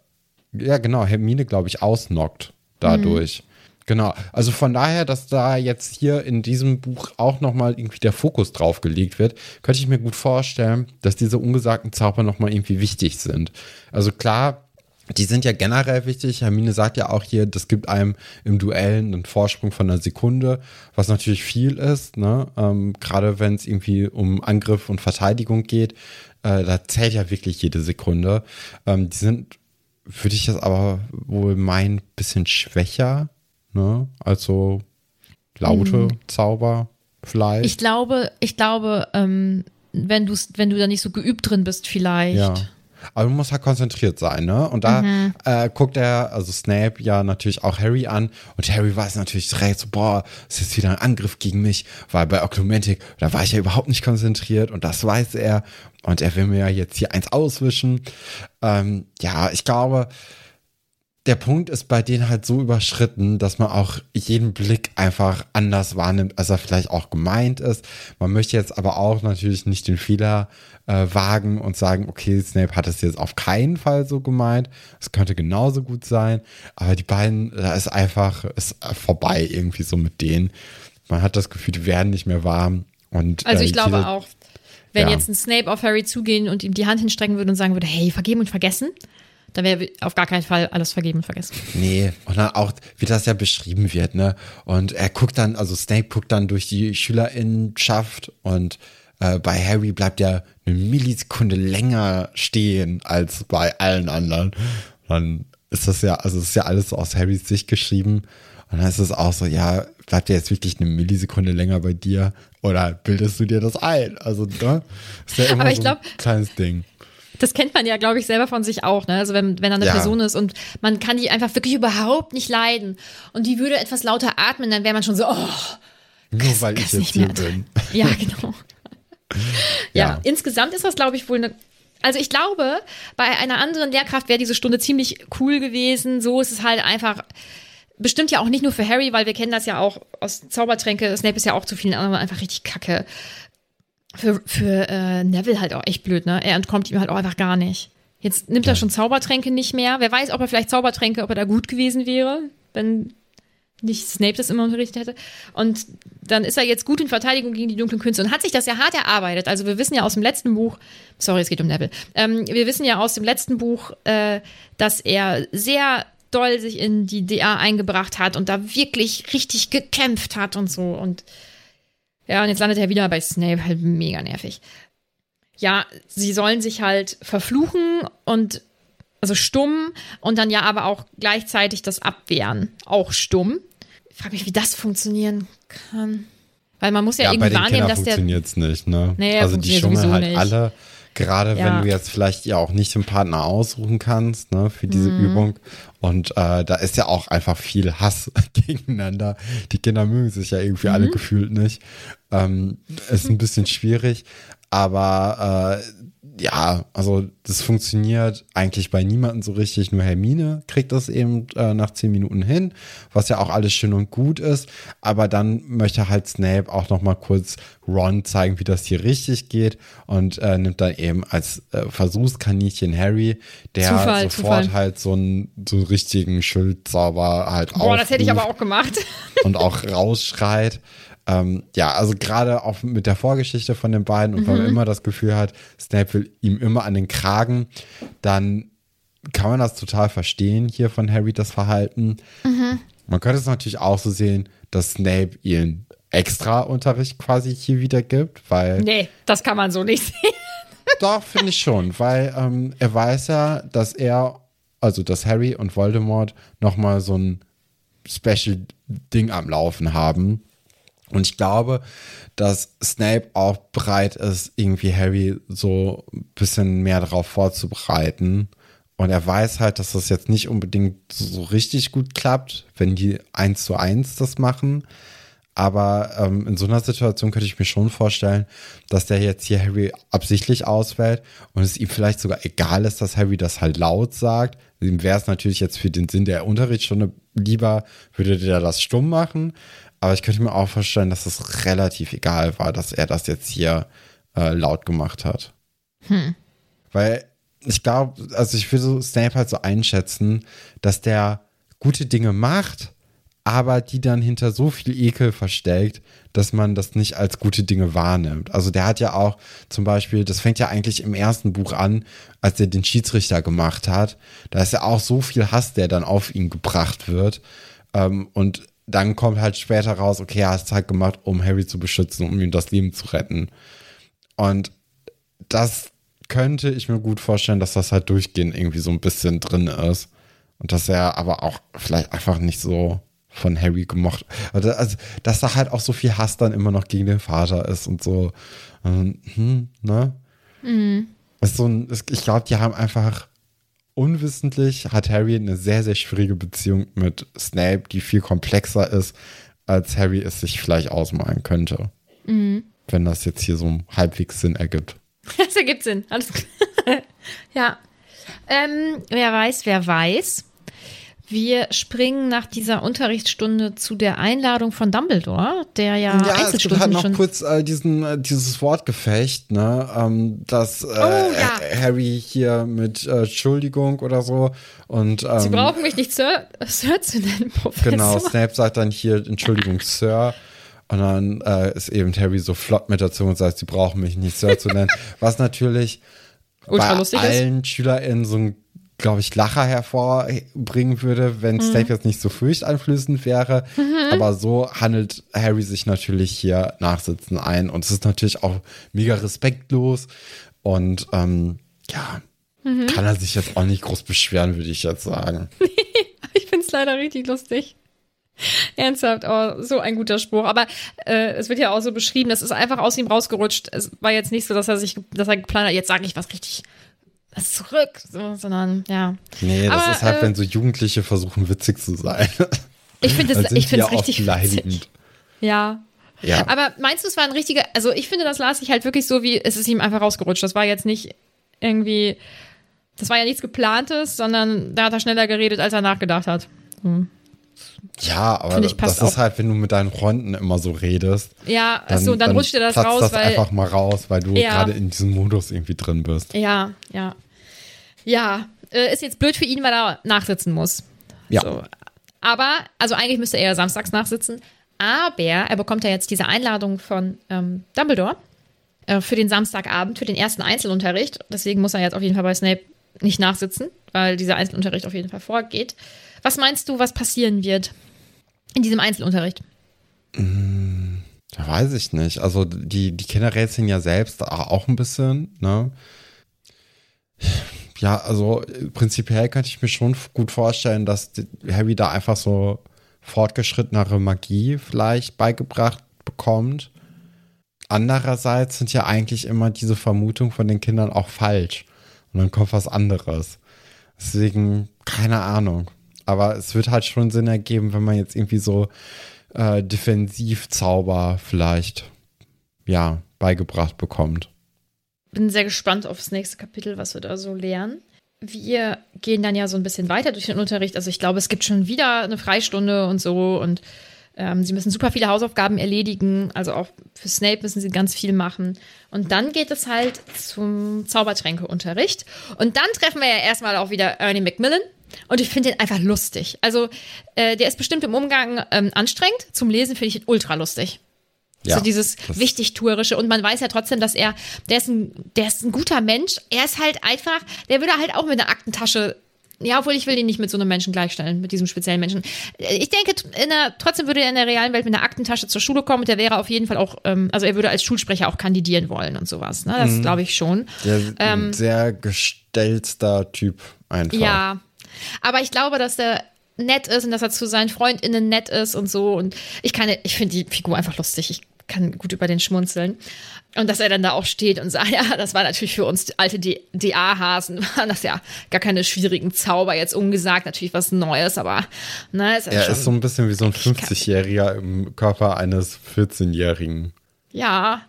ja genau, Hermine, glaube ich, ausnockt dadurch. Genau, also von daher, dass da jetzt hier in diesem Buch auch nochmal irgendwie der Fokus drauf gelegt wird, könnte ich mir gut vorstellen, dass diese ungesagten Zauber nochmal irgendwie wichtig sind. Also klar, die sind ja generell wichtig. Hermine sagt ja auch hier, das gibt einem im Duell einen Vorsprung von einer Sekunde, was natürlich viel ist, ne? Ähm, Gerade wenn es irgendwie um Angriff und Verteidigung geht, äh, da zählt ja wirklich jede Sekunde. Ähm, die sind, würde ich das aber wohl meinen, bisschen schwächer, ne? Also laute Zauber vielleicht. Ich glaube, ich glaube, ähm, wenn du wenn du da nicht so geübt drin bist, vielleicht. Ja. Aber du musst halt konzentriert sein, ne? Und da äh, guckt er, also Snape ja natürlich auch Harry an und Harry weiß natürlich direkt so, boah, ist jetzt wieder ein Angriff gegen mich, weil bei Oklumentik, da war ich ja überhaupt nicht konzentriert und das weiß er und er will mir ja jetzt hier eins auswischen. Ähm, ja, ich glaube, der Punkt ist bei denen halt so überschritten, dass man auch jeden Blick einfach anders wahrnimmt, als er vielleicht auch gemeint ist. Man möchte jetzt aber auch natürlich nicht den Fehler äh, wagen und sagen, okay, Snape hat es jetzt auf keinen Fall so gemeint. Es könnte genauso gut sein. Aber die beiden, da ist einfach, ist vorbei irgendwie so mit denen. Man hat das Gefühl, die werden nicht mehr warm. Und, Also äh, ich glaube jede- auch, wenn Ja. jetzt ein Snape auf Harry zugehen und ihm die Hand hinstrecken würde und sagen würde, hey, vergeben und vergessen, dann wäre auf gar keinen Fall alles vergeben und vergessen. Nee, und dann auch, wie das ja beschrieben wird, ne? Und er guckt dann, also Snape guckt dann durch die Schülerinnenschaft und äh, bei Harry bleibt er eine Millisekunde länger stehen als bei allen anderen. Dann ist das ja, also ist ja alles aus Harrys Sicht geschrieben. Und dann ist es auch so, ja, bleibt er jetzt wirklich eine Millisekunde länger bei dir? Oder bildest du dir das ein? Also, ne? Ist ja immer Aber ich so glaub- ein kleines Ding. Das kennt man ja, glaube ich, selber von sich auch. Ne? Also wenn, wenn da eine Ja. Person ist und man kann die einfach wirklich überhaupt nicht leiden und die würde etwas lauter atmen, dann wäre man schon so, oh, Nur weil ich kann's jetzt nicht hier bin. Ja, genau. ja. Ja. insgesamt ist das, glaube ich, wohl eine. Also ich glaube, bei einer anderen Lehrkraft wäre diese Stunde ziemlich cool gewesen. So ist es halt einfach. Bestimmt ja auch nicht nur für Harry, weil wir kennen das ja auch aus Zaubertränke. Snape ist ja auch zu vielen anderen einfach richtig kacke. Für, für äh, Neville halt auch echt blöd, ne? Er entkommt ihm halt auch einfach gar nicht. Jetzt nimmt er schon Zaubertränke nicht mehr. Wer weiß, ob er vielleicht Zaubertränke, ob er da gut gewesen wäre, wenn nicht Snape das immer unterrichtet hätte. Und dann ist er jetzt gut in Verteidigung gegen die dunklen Künste und hat sich das ja hart erarbeitet. Also wir wissen ja aus dem letzten Buch, sorry, es geht um Neville, ähm, wir wissen ja aus dem letzten Buch, äh, dass er sehr doll sich in die DA eingebracht hat und da wirklich richtig gekämpft hat und so. Und ja, und jetzt landet er wieder bei Snape, halt mega nervig. Ja, sie sollen sich halt verfluchen und also stumm und dann ja aber auch gleichzeitig das abwehren, auch stumm. Ich frage mich, wie das funktionieren kann. Weil man muss ja, Ja, irgendwie wahrnehmen, Kindern dass der. funktioniert es nicht, ne? Nee, also die schummeln halt nicht. alle. Gerade Ja. wenn du jetzt vielleicht ja auch nicht den Partner aussuchen kannst, ne, für diese Mhm. Übung. Und äh, da ist ja auch einfach viel Hass gegeneinander. Die Kinder mögen sich ja irgendwie alle Mhm. gefühlt nicht. Ähm, ist ein bisschen schwierig, aber äh, ja, also das funktioniert eigentlich bei niemandem so richtig. Nur Hermine kriegt das eben äh, nach zehn Minuten hin, was ja auch alles schön und gut ist. Aber dann möchte halt Snape auch noch mal kurz Ron zeigen, wie das hier richtig geht und äh, nimmt dann eben als äh, Versuchskaninchen Harry, der Zufall, sofort Zufall. halt so einen so einen richtigen Schildzauber halt Boah, das hätte ich aber auch gemacht. und auch rausschreit. Ähm, ja, also gerade auch mit der Vorgeschichte von den beiden und weil man immer das Gefühl hat, Snape will ihm immer an den Kragen, dann kann man das total verstehen hier von Harry, das Verhalten. Man könnte es natürlich auch so sehen, dass Snape ihren extra Unterricht quasi hier wieder gibt, weil nee, das kann man so nicht sehen. doch, finde ich schon, weil ähm, er weiß ja, dass er, also dass Harry und Voldemort nochmal so ein Special-Ding am Laufen haben. Und ich glaube, dass Snape auch bereit ist, irgendwie Harry so ein bisschen mehr darauf vorzubereiten. Und er weiß halt, dass das jetzt nicht unbedingt so richtig gut klappt, wenn die eins zu eins das machen. Aber ähm, in so einer Situation könnte ich mir schon vorstellen, dass der jetzt hier Harry absichtlich auswählt und es ihm vielleicht sogar egal ist, dass Harry das halt laut sagt. Ihm wäre es natürlich jetzt für den Sinn der Unterrichtsstunde lieber, würde der das stumm machen. Aber ich könnte mir auch vorstellen, dass es relativ egal war, dass er das jetzt hier äh, laut gemacht hat. Weil ich glaube, also ich würde so Snape halt so einschätzen, dass der gute Dinge macht, aber die dann hinter so viel Ekel versteckt, dass man das nicht als gute Dinge wahrnimmt. Also der hat ja auch zum Beispiel, das fängt ja eigentlich im ersten Buch an, als er den Schiedsrichter gemacht hat. Da ist ja auch so viel Hass, der dann auf ihn gebracht wird. Ähm, und dann kommt halt später raus, okay, er hat es halt gemacht, um Harry zu beschützen, um ihm das Leben zu retten. Und das könnte ich mir gut vorstellen, dass das halt durchgehend irgendwie so ein bisschen drin ist. Und dass er aber auch vielleicht einfach nicht so von Harry gemocht. Also, dass da halt auch so viel Hass dann immer noch gegen den Vater ist und so. Ähm, hm, ne? Ist so ein, ich glaube, die haben einfach unwissentlich hat Harry eine sehr, sehr schwierige Beziehung mit Snape, die viel komplexer ist, als Harry es sich vielleicht ausmalen könnte. Wenn das jetzt hier so halbwegs Sinn ergibt. Das ergibt Sinn. Alles klar. ja. Ähm, wer weiß, wer weiß. Wir springen nach dieser Unterrichtsstunde zu der Einladung von Dumbledore, der ja, Ja, es gibt Einzelstunden halt noch kurz äh, diesen, äh, dieses Wortgefecht, ne, ähm, dass äh, Oh, ja. Harry hier mit äh, Entschuldigung oder so und ähm, Sie brauchen mich nicht Sir, Sir zu nennen, Professor. genau, Snape sagt dann hier Entschuldigung, Sir. Und dann äh, ist eben Harry so flott mit dazu und sagt, sie brauchen mich nicht Sir zu nennen. Was natürlich Ultra bei lustig ist. allen SchülerInnen so ein, glaube ich, Lacher hervorbringen würde, wenn Mhm. Snape jetzt nicht so furchteinflößend wäre. Aber so handelt Harry sich natürlich hier nachsitzen ein. Und es ist natürlich auch mega respektlos. Und ähm, ja, Mhm. kann er sich jetzt auch nicht groß beschweren, würde ich jetzt sagen. Ich finde es leider richtig lustig. Ernsthaft, oh, so ein guter Spruch. Aber äh, es wird ja auch so beschrieben, das ist einfach aus ihm rausgerutscht. Es war jetzt nicht so, dass er sich, dass er geplant hat, jetzt sage ich was richtig was zurück, so, sondern ja. Nee, das Aber, ist halt, äh, wenn so Jugendliche versuchen, witzig zu sein. Ich finde es ich ja richtig beleidigend. Ja. Ja. Aber meinst du, es war ein richtiger, also ich finde, das las sich halt wirklich so, wie es ist ihm einfach rausgerutscht. Das war jetzt nicht irgendwie, das war ja nichts geplantes, sondern da hat er schneller geredet, als er nachgedacht hat. Hm. Ja, aber ich, das ist halt, wenn du mit deinen Freunden immer so redest. Ja, so, dann, rutscht dir das raus, das weil. einfach mal raus, weil du Ja. gerade in diesem Modus irgendwie drin bist. Ja, ja. Ja, äh, ist jetzt blöd für ihn, weil er nachsitzen muss. Ja. So. Aber, also eigentlich müsste er ja samstags nachsitzen. Aber er bekommt ja jetzt diese Einladung von ähm, Dumbledore äh, für den Samstagabend, für den ersten Einzelunterricht. Deswegen muss er jetzt auf jeden Fall bei Snape nicht nachsitzen, weil dieser Einzelunterricht auf jeden Fall vorgeht. Was meinst du, was passieren wird in diesem Einzelunterricht? Ja, weiß ich nicht. Also die, die Kinder rätseln ja selbst auch ein bisschen, ne? Ja, also prinzipiell könnte ich mir schon gut vorstellen, dass Harry da einfach so fortgeschrittenere Magie vielleicht beigebracht bekommt. Andererseits sind ja eigentlich immer diese Vermutungen von den Kindern auch falsch. Und dann kommt was anderes. Deswegen, keine Ahnung. Aber es wird halt schon Sinn ergeben, wenn man jetzt irgendwie so äh, Defensivzauber vielleicht, ja, beigebracht bekommt. bin sehr gespannt aufs nächste Kapitel, was wir da so lernen. Wir gehen dann ja so ein bisschen weiter durch den Unterricht. Also ich glaube, es gibt schon wieder eine Freistunde und so und ähm, sie müssen super viele Hausaufgaben erledigen. Also auch für Snape müssen sie ganz viel machen. Und dann geht es halt zum Zaubertränkeunterricht. Und dann treffen wir ja erstmal auch wieder Ernie Macmillan. Und ich finde den einfach lustig. Also äh, der ist bestimmt im Umgang ähm, anstrengend. Zum Lesen finde ich ihn ultra lustig. Ja, so dieses wichtigtuerische und man weiß ja trotzdem, dass er, der ist ein, der ist ein guter Mensch. Er ist halt einfach, der würde halt auch mit einer Aktentasche, ja, obwohl ich will ihn nicht mit so einem Menschen gleichstellen, mit diesem speziellen Menschen. Ich denke, in der, trotzdem würde er in der realen Welt mit einer Aktentasche zur Schule kommen und der wäre auf jeden Fall auch, ähm, also er würde als Schulsprecher auch kandidieren wollen und sowas. Ne? Das Mhm. glaube ich schon. Der ein sehr gestellter Typ einfach. Ähm, Ja, aber ich glaube, dass der nett ist und dass er zu seinen FreundInnen nett ist und so. Und ich kann, ich finde die Figur einfach lustig. Ich kann gut über den schmunzeln. Und dass er dann da auch steht und sagt, ja, das war natürlich für uns alte DA-Hasen, waren das ja gar keine schwierigen Zauber, jetzt ungesagt, natürlich was Neues, aber ne, ist ja Er ist so ein bisschen wie so ein 50-Jähriger im Körper eines 14-Jährigen. ja,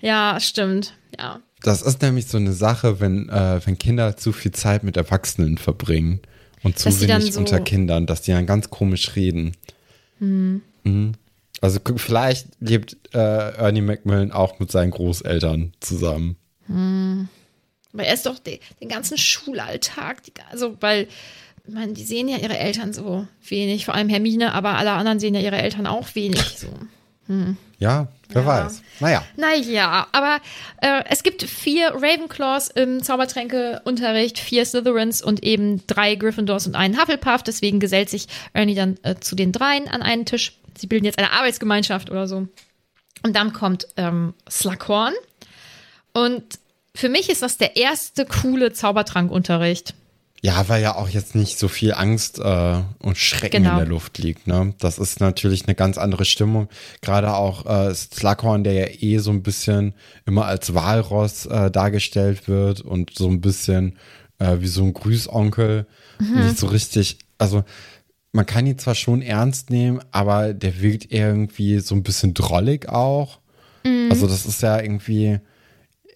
ja, stimmt, ja. Das ist nämlich so eine Sache, wenn, äh, wenn Kinder zu viel Zeit mit Erwachsenen verbringen und zu wenig so- unter Kindern, dass die dann ganz komisch reden. Hm. Mhm. Also vielleicht lebt äh, Ernie Macmillan auch mit seinen Großeltern zusammen. Aber er ist doch de, den ganzen Schulalltag, die, also weil, ich meine, die sehen ja ihre Eltern so wenig, vor allem Hermine, aber alle anderen sehen ja ihre Eltern auch wenig. So. Ja, wer Ja. weiß. Naja. Naja, aber äh, es gibt vier Ravenclaws im Zaubertränke-Unterricht, vier Slytherins und eben drei Gryffindors und einen Hufflepuff. Deswegen gesellt sich Ernie dann äh, zu den dreien an einen Tisch. Sie bilden jetzt eine Arbeitsgemeinschaft oder so. Und dann kommt ähm, Slughorn. Und für mich ist das der erste coole Zaubertrankunterricht. Ja, weil ja auch jetzt nicht so viel Angst äh, und Schrecken Genau. in der Luft liegt. Ne? Das ist natürlich eine ganz andere Stimmung. Gerade auch äh, Slughorn, der ja eh so ein bisschen immer als Walross äh, dargestellt wird und so ein bisschen äh, wie so ein Grüßonkel. Nicht so richtig, also man kann ihn zwar schon ernst nehmen, aber der wirkt irgendwie so ein bisschen drollig auch. Also das ist ja irgendwie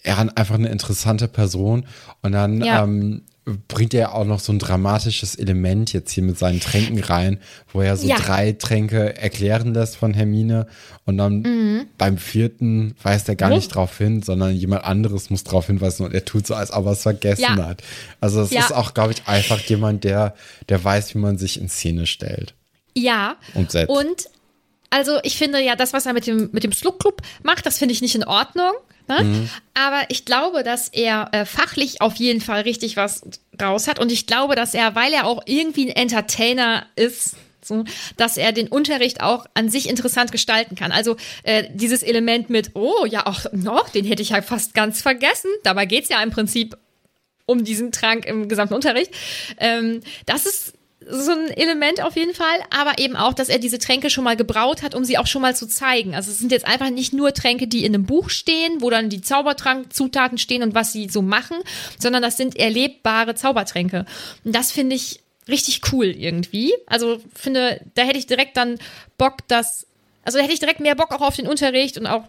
er hat einfach eine interessante Person und dann Ja. ähm, bringt er auch noch so ein dramatisches Element jetzt hier mit seinen Tränken rein, wo er so Ja. drei Tränke erklären lässt von Hermine und dann Mhm. beim vierten weist er gar Oh. nicht drauf hin, sondern jemand anderes muss drauf hinweisen und er tut so, als ob er es vergessen Ja. hat. Also das Ja. ist auch, glaube ich, einfach jemand, der, der weiß, wie man sich in Szene stellt Ja. und setzt. Und also ich finde ja, das, was er mit dem, mit dem Slug Club macht, das finde ich nicht in Ordnung. Ne? Aber ich glaube, dass er äh, fachlich auf jeden Fall richtig was raus hat. Und ich glaube, dass er, weil er auch irgendwie ein Entertainer ist, so, dass er den Unterricht auch an sich interessant gestalten kann. Also äh, dieses Element mit, oh ja, auch noch, den hätte ich ja fast ganz vergessen. Dabei geht's ja im Prinzip um diesen Trank im gesamten Unterricht. Ähm, das ist so ein Element auf jeden Fall, aber eben auch, dass er diese Tränke schon mal gebraut hat, um sie auch schon mal zu zeigen. Also es sind jetzt einfach nicht nur Tränke, die in einem Buch stehen, wo dann die Zaubertrankzutaten stehen und was sie so machen, sondern das sind erlebbare Zaubertränke. Und das finde ich richtig cool irgendwie. Also finde, da hätte ich direkt dann Bock, das Also da hätte ich direkt mehr Bock auch auf den Unterricht und auch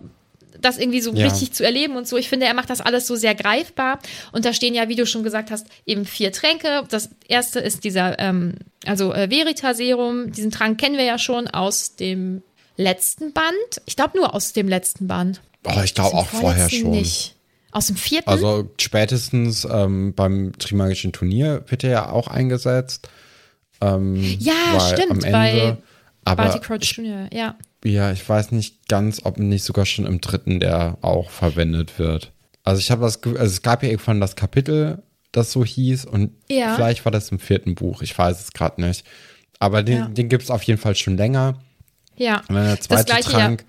das irgendwie so Ja. richtig zu erleben und so. Ich finde, er macht das alles so sehr greifbar. Und da stehen ja, wie du schon gesagt hast, eben vier Tränke. Das erste ist dieser, ähm, also äh, Veritaserum. Diesen Trank kennen wir ja schon aus dem letzten Band. Ich glaube nur aus dem letzten Band. Oh, ich glaube auch vorher schon. Nicht. Aus dem vierten? Also spätestens ähm, beim Trimagischen Turnier wird er ja auch eingesetzt. Ähm, Ja, stimmt, Am Ende, bei aber Barty Crouch Jr., ja. Ja, ich weiß nicht ganz, ob nicht sogar schon im dritten der auch verwendet wird. Also ich habe das, also es gab ja irgendwann das Kapitel, das so hieß und Ja. vielleicht war das im vierten Buch, ich weiß es gerade nicht. Aber den, Ja. den gibt es auf jeden Fall schon länger. Ja. Und dann der zweite gleiche Trank,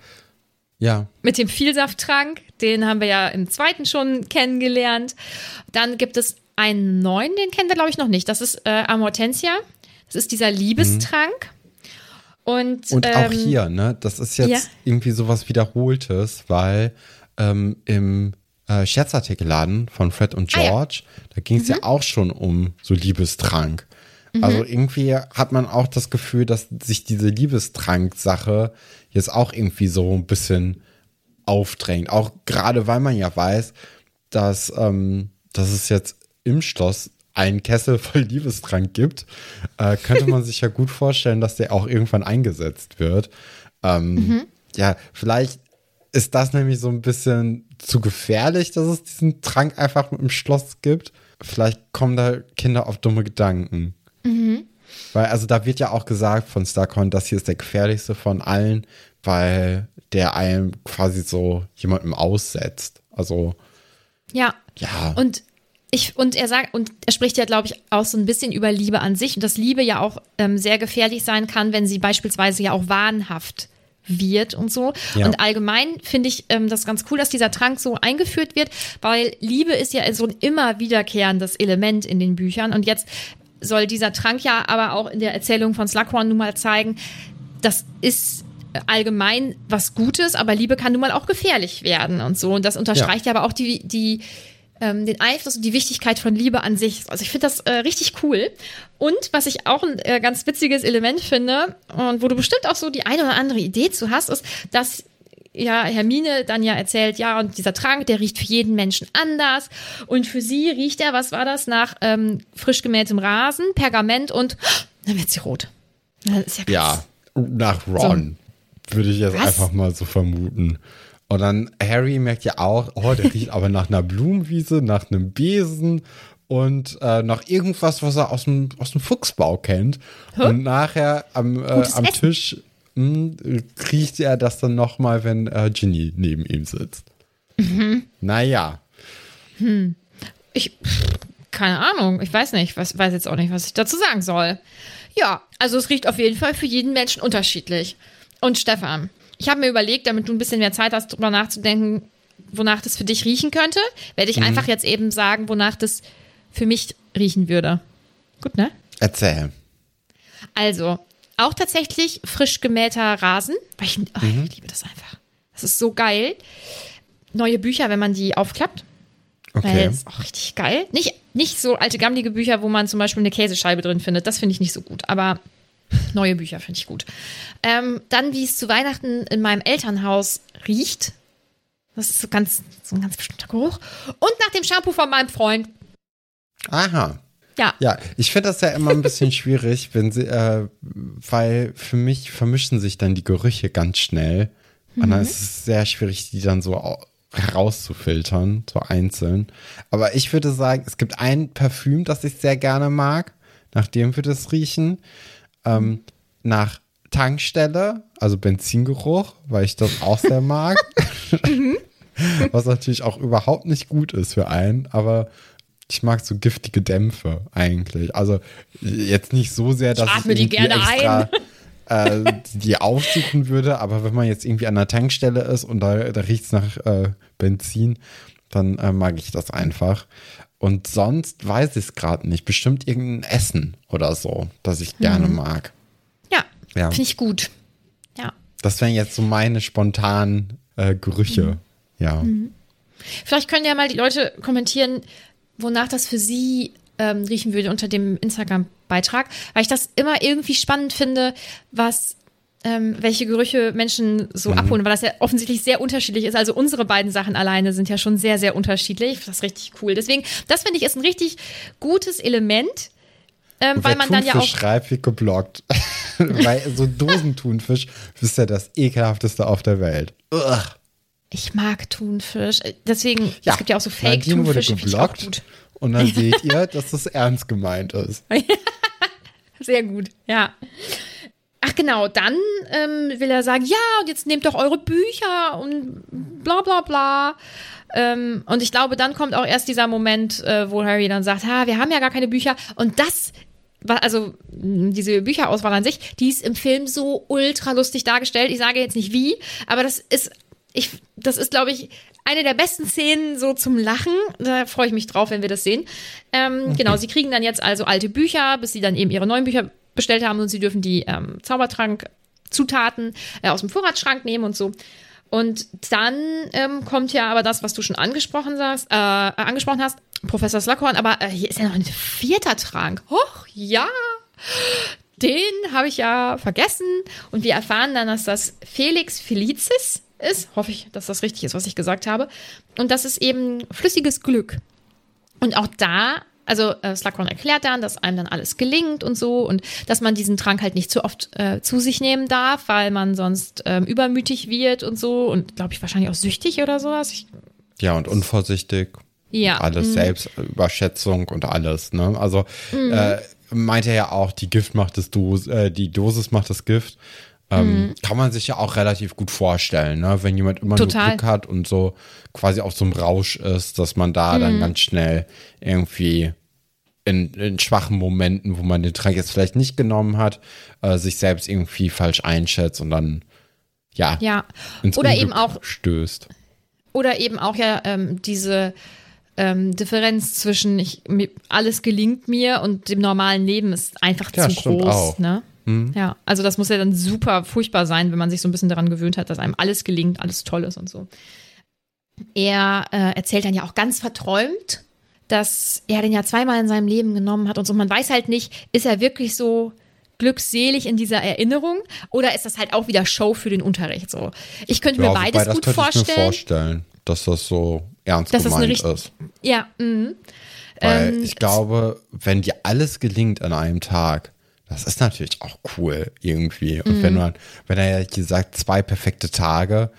ja. mit dem Vielsafttrank, den haben wir ja im zweiten schon kennengelernt. Dann gibt es einen neuen, den kennen wir glaube ich noch nicht. Das ist äh, Amortensia. Das ist dieser Liebestrank. Und, Und auch ähm, hier, ne, das ist jetzt ja. irgendwie sowas Wiederholtes, weil ähm, im äh, Scherzartikelladen von Fred und Ah, ja. Mhm. George, da ging es ja auch schon um so Liebestrank. Also irgendwie hat man auch das Gefühl, dass sich diese Liebestrank-Sache jetzt auch irgendwie so ein bisschen aufdrängt. Auch gerade weil man ja weiß, dass, ähm, dass es jetzt im Schloss einen Kessel voll Liebestrank gibt, äh, könnte man sich ja gut vorstellen, dass der auch irgendwann eingesetzt wird. Ähm, Ja, vielleicht ist das nämlich so ein bisschen zu gefährlich, dass es diesen Trank einfach im Schloss gibt. Vielleicht kommen da Kinder auf dumme Gedanken. Weil, also da wird ja auch gesagt von Starcoin, das hier ist der gefährlichste von allen, weil der einem quasi so jemandem aussetzt. Also, Ja. ja. Und ich, und er sagt, und er spricht ja, glaube ich, auch so ein bisschen über Liebe an sich und dass Liebe ja auch ähm, sehr gefährlich sein kann, wenn sie beispielsweise ja auch wahnhaft wird und so. Ja. Und allgemein finde ich ähm, das ganz cool, dass dieser Trank so eingeführt wird, weil Liebe ist ja so ein immer wiederkehrendes Element in den Büchern. Und jetzt soll dieser Trank ja aber auch in der Erzählung von Slughorn nun mal zeigen, das ist allgemein was Gutes, aber Liebe kann nun mal auch gefährlich werden und so. Und das unterstreicht ja, aber auch die, die, ähm, den Einfluss und die Wichtigkeit von Liebe an sich. Also ich finde das äh, richtig cool. Und was ich auch ein äh, ganz witziges Element finde und wo du bestimmt auch so die eine oder andere Idee zu hast, ist, dass ja, Hermine dann ja erzählt, ja, und dieser Trank, der riecht für jeden Menschen anders. Und für sie riecht er, was war das, nach ähm, frisch gemähtem Rasen, Pergament und dann wird sie rot. Das ist ja, krass. Ja, nach Ron würde ich jetzt Was? einfach mal so vermuten. Und dann Harry merkt ja auch, oh, der riecht aber nach einer Blumenwiese, nach einem Besen und äh, nach irgendwas, was er aus dem, aus dem Fuchsbau kennt. Und nachher am, äh, am. Tisch mh, riecht er das dann nochmal, wenn äh, Ginny neben ihm sitzt. Mhm. Naja, Ich, pff, keine Ahnung, ich weiß nicht, was, weiß jetzt auch nicht, was ich dazu sagen soll. Ja, also es riecht auf jeden Fall für jeden Menschen unterschiedlich. Und Stefan, ich habe mir überlegt, damit du ein bisschen mehr Zeit hast, drüber nachzudenken, wonach das für dich riechen könnte, werde ich einfach jetzt eben sagen, wonach das für mich riechen würde. Gut, ne? erzähl. Also, auch tatsächlich frisch gemähter Rasen, weil ich, oh, ich liebe das einfach. Das ist so geil. Neue Bücher, wenn man die aufklappt. Weil Okay. das ist auch richtig geil. Nicht, nicht so alte, gammelige Bücher, wo man zum Beispiel eine Käsescheibe drin findet. Das finde ich nicht so gut. Aber neue Bücher finde ich gut. Ähm, dann, wie es zu Weihnachten in meinem Elternhaus riecht. Das ist so, ganz, so ein ganz bestimmter Geruch. Und nach dem Shampoo von meinem Freund. Aha. Ja. Ja, ich finde das ja immer ein bisschen schwierig, wenn sie, äh, weil für mich vermischen sich dann die Gerüche ganz schnell. Und dann ist es sehr schwierig, die dann so au- herauszufiltern, so einzeln. Aber ich würde sagen, es gibt ein Parfüm, das ich sehr gerne mag. Nach dem würde es riechen. Ähm, nach Tankstelle, also Benzingeruch, weil ich das auch sehr mag. Was natürlich auch überhaupt nicht gut ist für einen, aber ich mag so giftige Dämpfe eigentlich. Also jetzt nicht so sehr, dass ich, atme die gerne extra äh, die aufsuchen würde, aber wenn man jetzt irgendwie an der Tankstelle ist und da, da riecht es nach äh, Benzin, dann äh, mag ich das einfach. Und sonst weiß ich es gerade nicht. Bestimmt irgendein Essen oder so, das ich gerne mag. Ja, Ja. finde ich gut. Ja. Das wären jetzt so meine spontanen äh, Gerüche. Ja. Vielleicht können ja mal die Leute kommentieren, wonach das für sie ähm, riechen würde unter dem Instagram-Beitrag, weil ich das immer irgendwie spannend finde, was ähm, welche Gerüche Menschen so Mhm. abholen, weil das ja offensichtlich sehr unterschiedlich ist. Also unsere beiden Sachen alleine sind ja schon sehr, sehr unterschiedlich. Das ist richtig cool. Deswegen, das finde ich ist ein richtig gutes Element, ähm, weil man dann ja auch. schreibt, wird geblockt. Weil so Dosentunfisch ist ja das ekelhafteste auf der Welt. Ugh. Ich mag Thunfisch. Deswegen, Ja, es gibt ja auch so wurde Fake-Thunfisch, auch geblockt. gut. Und dann seht ihr, dass das ernst gemeint ist. Sehr gut, ja. Ach genau, dann ähm, will er sagen, ja, und jetzt nehmt doch eure Bücher und bla bla bla. Ähm, und ich glaube, dann kommt auch erst dieser Moment, äh, wo Harry dann sagt, ha, wir haben ja gar keine Bücher. Und das also diese Bücherauswahl an sich, die ist im Film so ultra lustig dargestellt. Ich sage jetzt nicht wie, aber das ist, ich, das ist, glaube ich, eine der besten Szenen so zum Lachen. Da freue ich mich drauf, wenn wir das sehen. Ähm, Genau, sie kriegen dann jetzt also alte Bücher, bis sie dann eben ihre neuen Bücher bestellt haben und sie dürfen die ähm, Zaubertrank-Zutaten äh, aus dem Vorratsschrank nehmen und so. Und dann ähm, kommt ja aber das, was du schon angesprochen, sagst, äh, äh, angesprochen hast, Professor Slughorn, aber äh, hier ist ja noch ein vierter Trank. Hoch, ja, den habe ich ja vergessen. Und wir erfahren dann, dass das Felix Felicis ist. Hoffe ich, dass das richtig ist, was ich gesagt habe. Und das ist eben flüssiges Glück. Und auch da, also äh, Slughorn erklärt dann, dass einem dann alles gelingt und so und dass man diesen Trank halt nicht zu oft äh, zu sich nehmen darf, weil man sonst ähm, übermütig wird und so und glaube ich wahrscheinlich auch süchtig oder sowas. Ich, Ja, und unvorsichtig. ja. Alles mm, Selbstüberschätzung und alles, ne? Also äh, meint er ja auch, die Gift macht das Dos äh, die Dosis macht das Gift. Ähm, Mhm. Kann man sich ja auch relativ gut vorstellen, ne? Wenn jemand immer Total. nur Glück hat und so quasi auf so einem Rausch ist, dass man da Mhm. dann ganz schnell irgendwie in, in schwachen Momenten, wo man den Trank jetzt vielleicht nicht genommen hat, äh, sich selbst irgendwie falsch einschätzt und dann ja, Ja. ins Oder Unglück eben auch stößt. Oder eben auch ja ähm, diese ähm, Differenz zwischen ich, alles gelingt mir und dem normalen Leben ist einfach Ja, zu groß. auch. Ne? Ja, also das muss ja dann super furchtbar sein, wenn man sich so ein bisschen daran gewöhnt hat, dass einem alles gelingt, alles toll ist und so. Er äh, erzählt dann ja auch ganz verträumt, dass er den ja zweimal in seinem Leben genommen hat und so. Man weiß halt nicht, ist er wirklich so glückselig in dieser Erinnerung oder ist das halt auch wieder Show für den Unterricht so? Ich könnte mir Ja, beides das gut könnte ich mir vorstellen. vorstellen, dass das so ernst Dass das gemeint richt- ist. Ja, mhm. Weil Ähm, ich glaube, wenn dir alles gelingt an einem Tag, das ist natürlich auch cool irgendwie. Und Mhm. wenn man, wenn er ja gesagt, zwei perfekte Tage,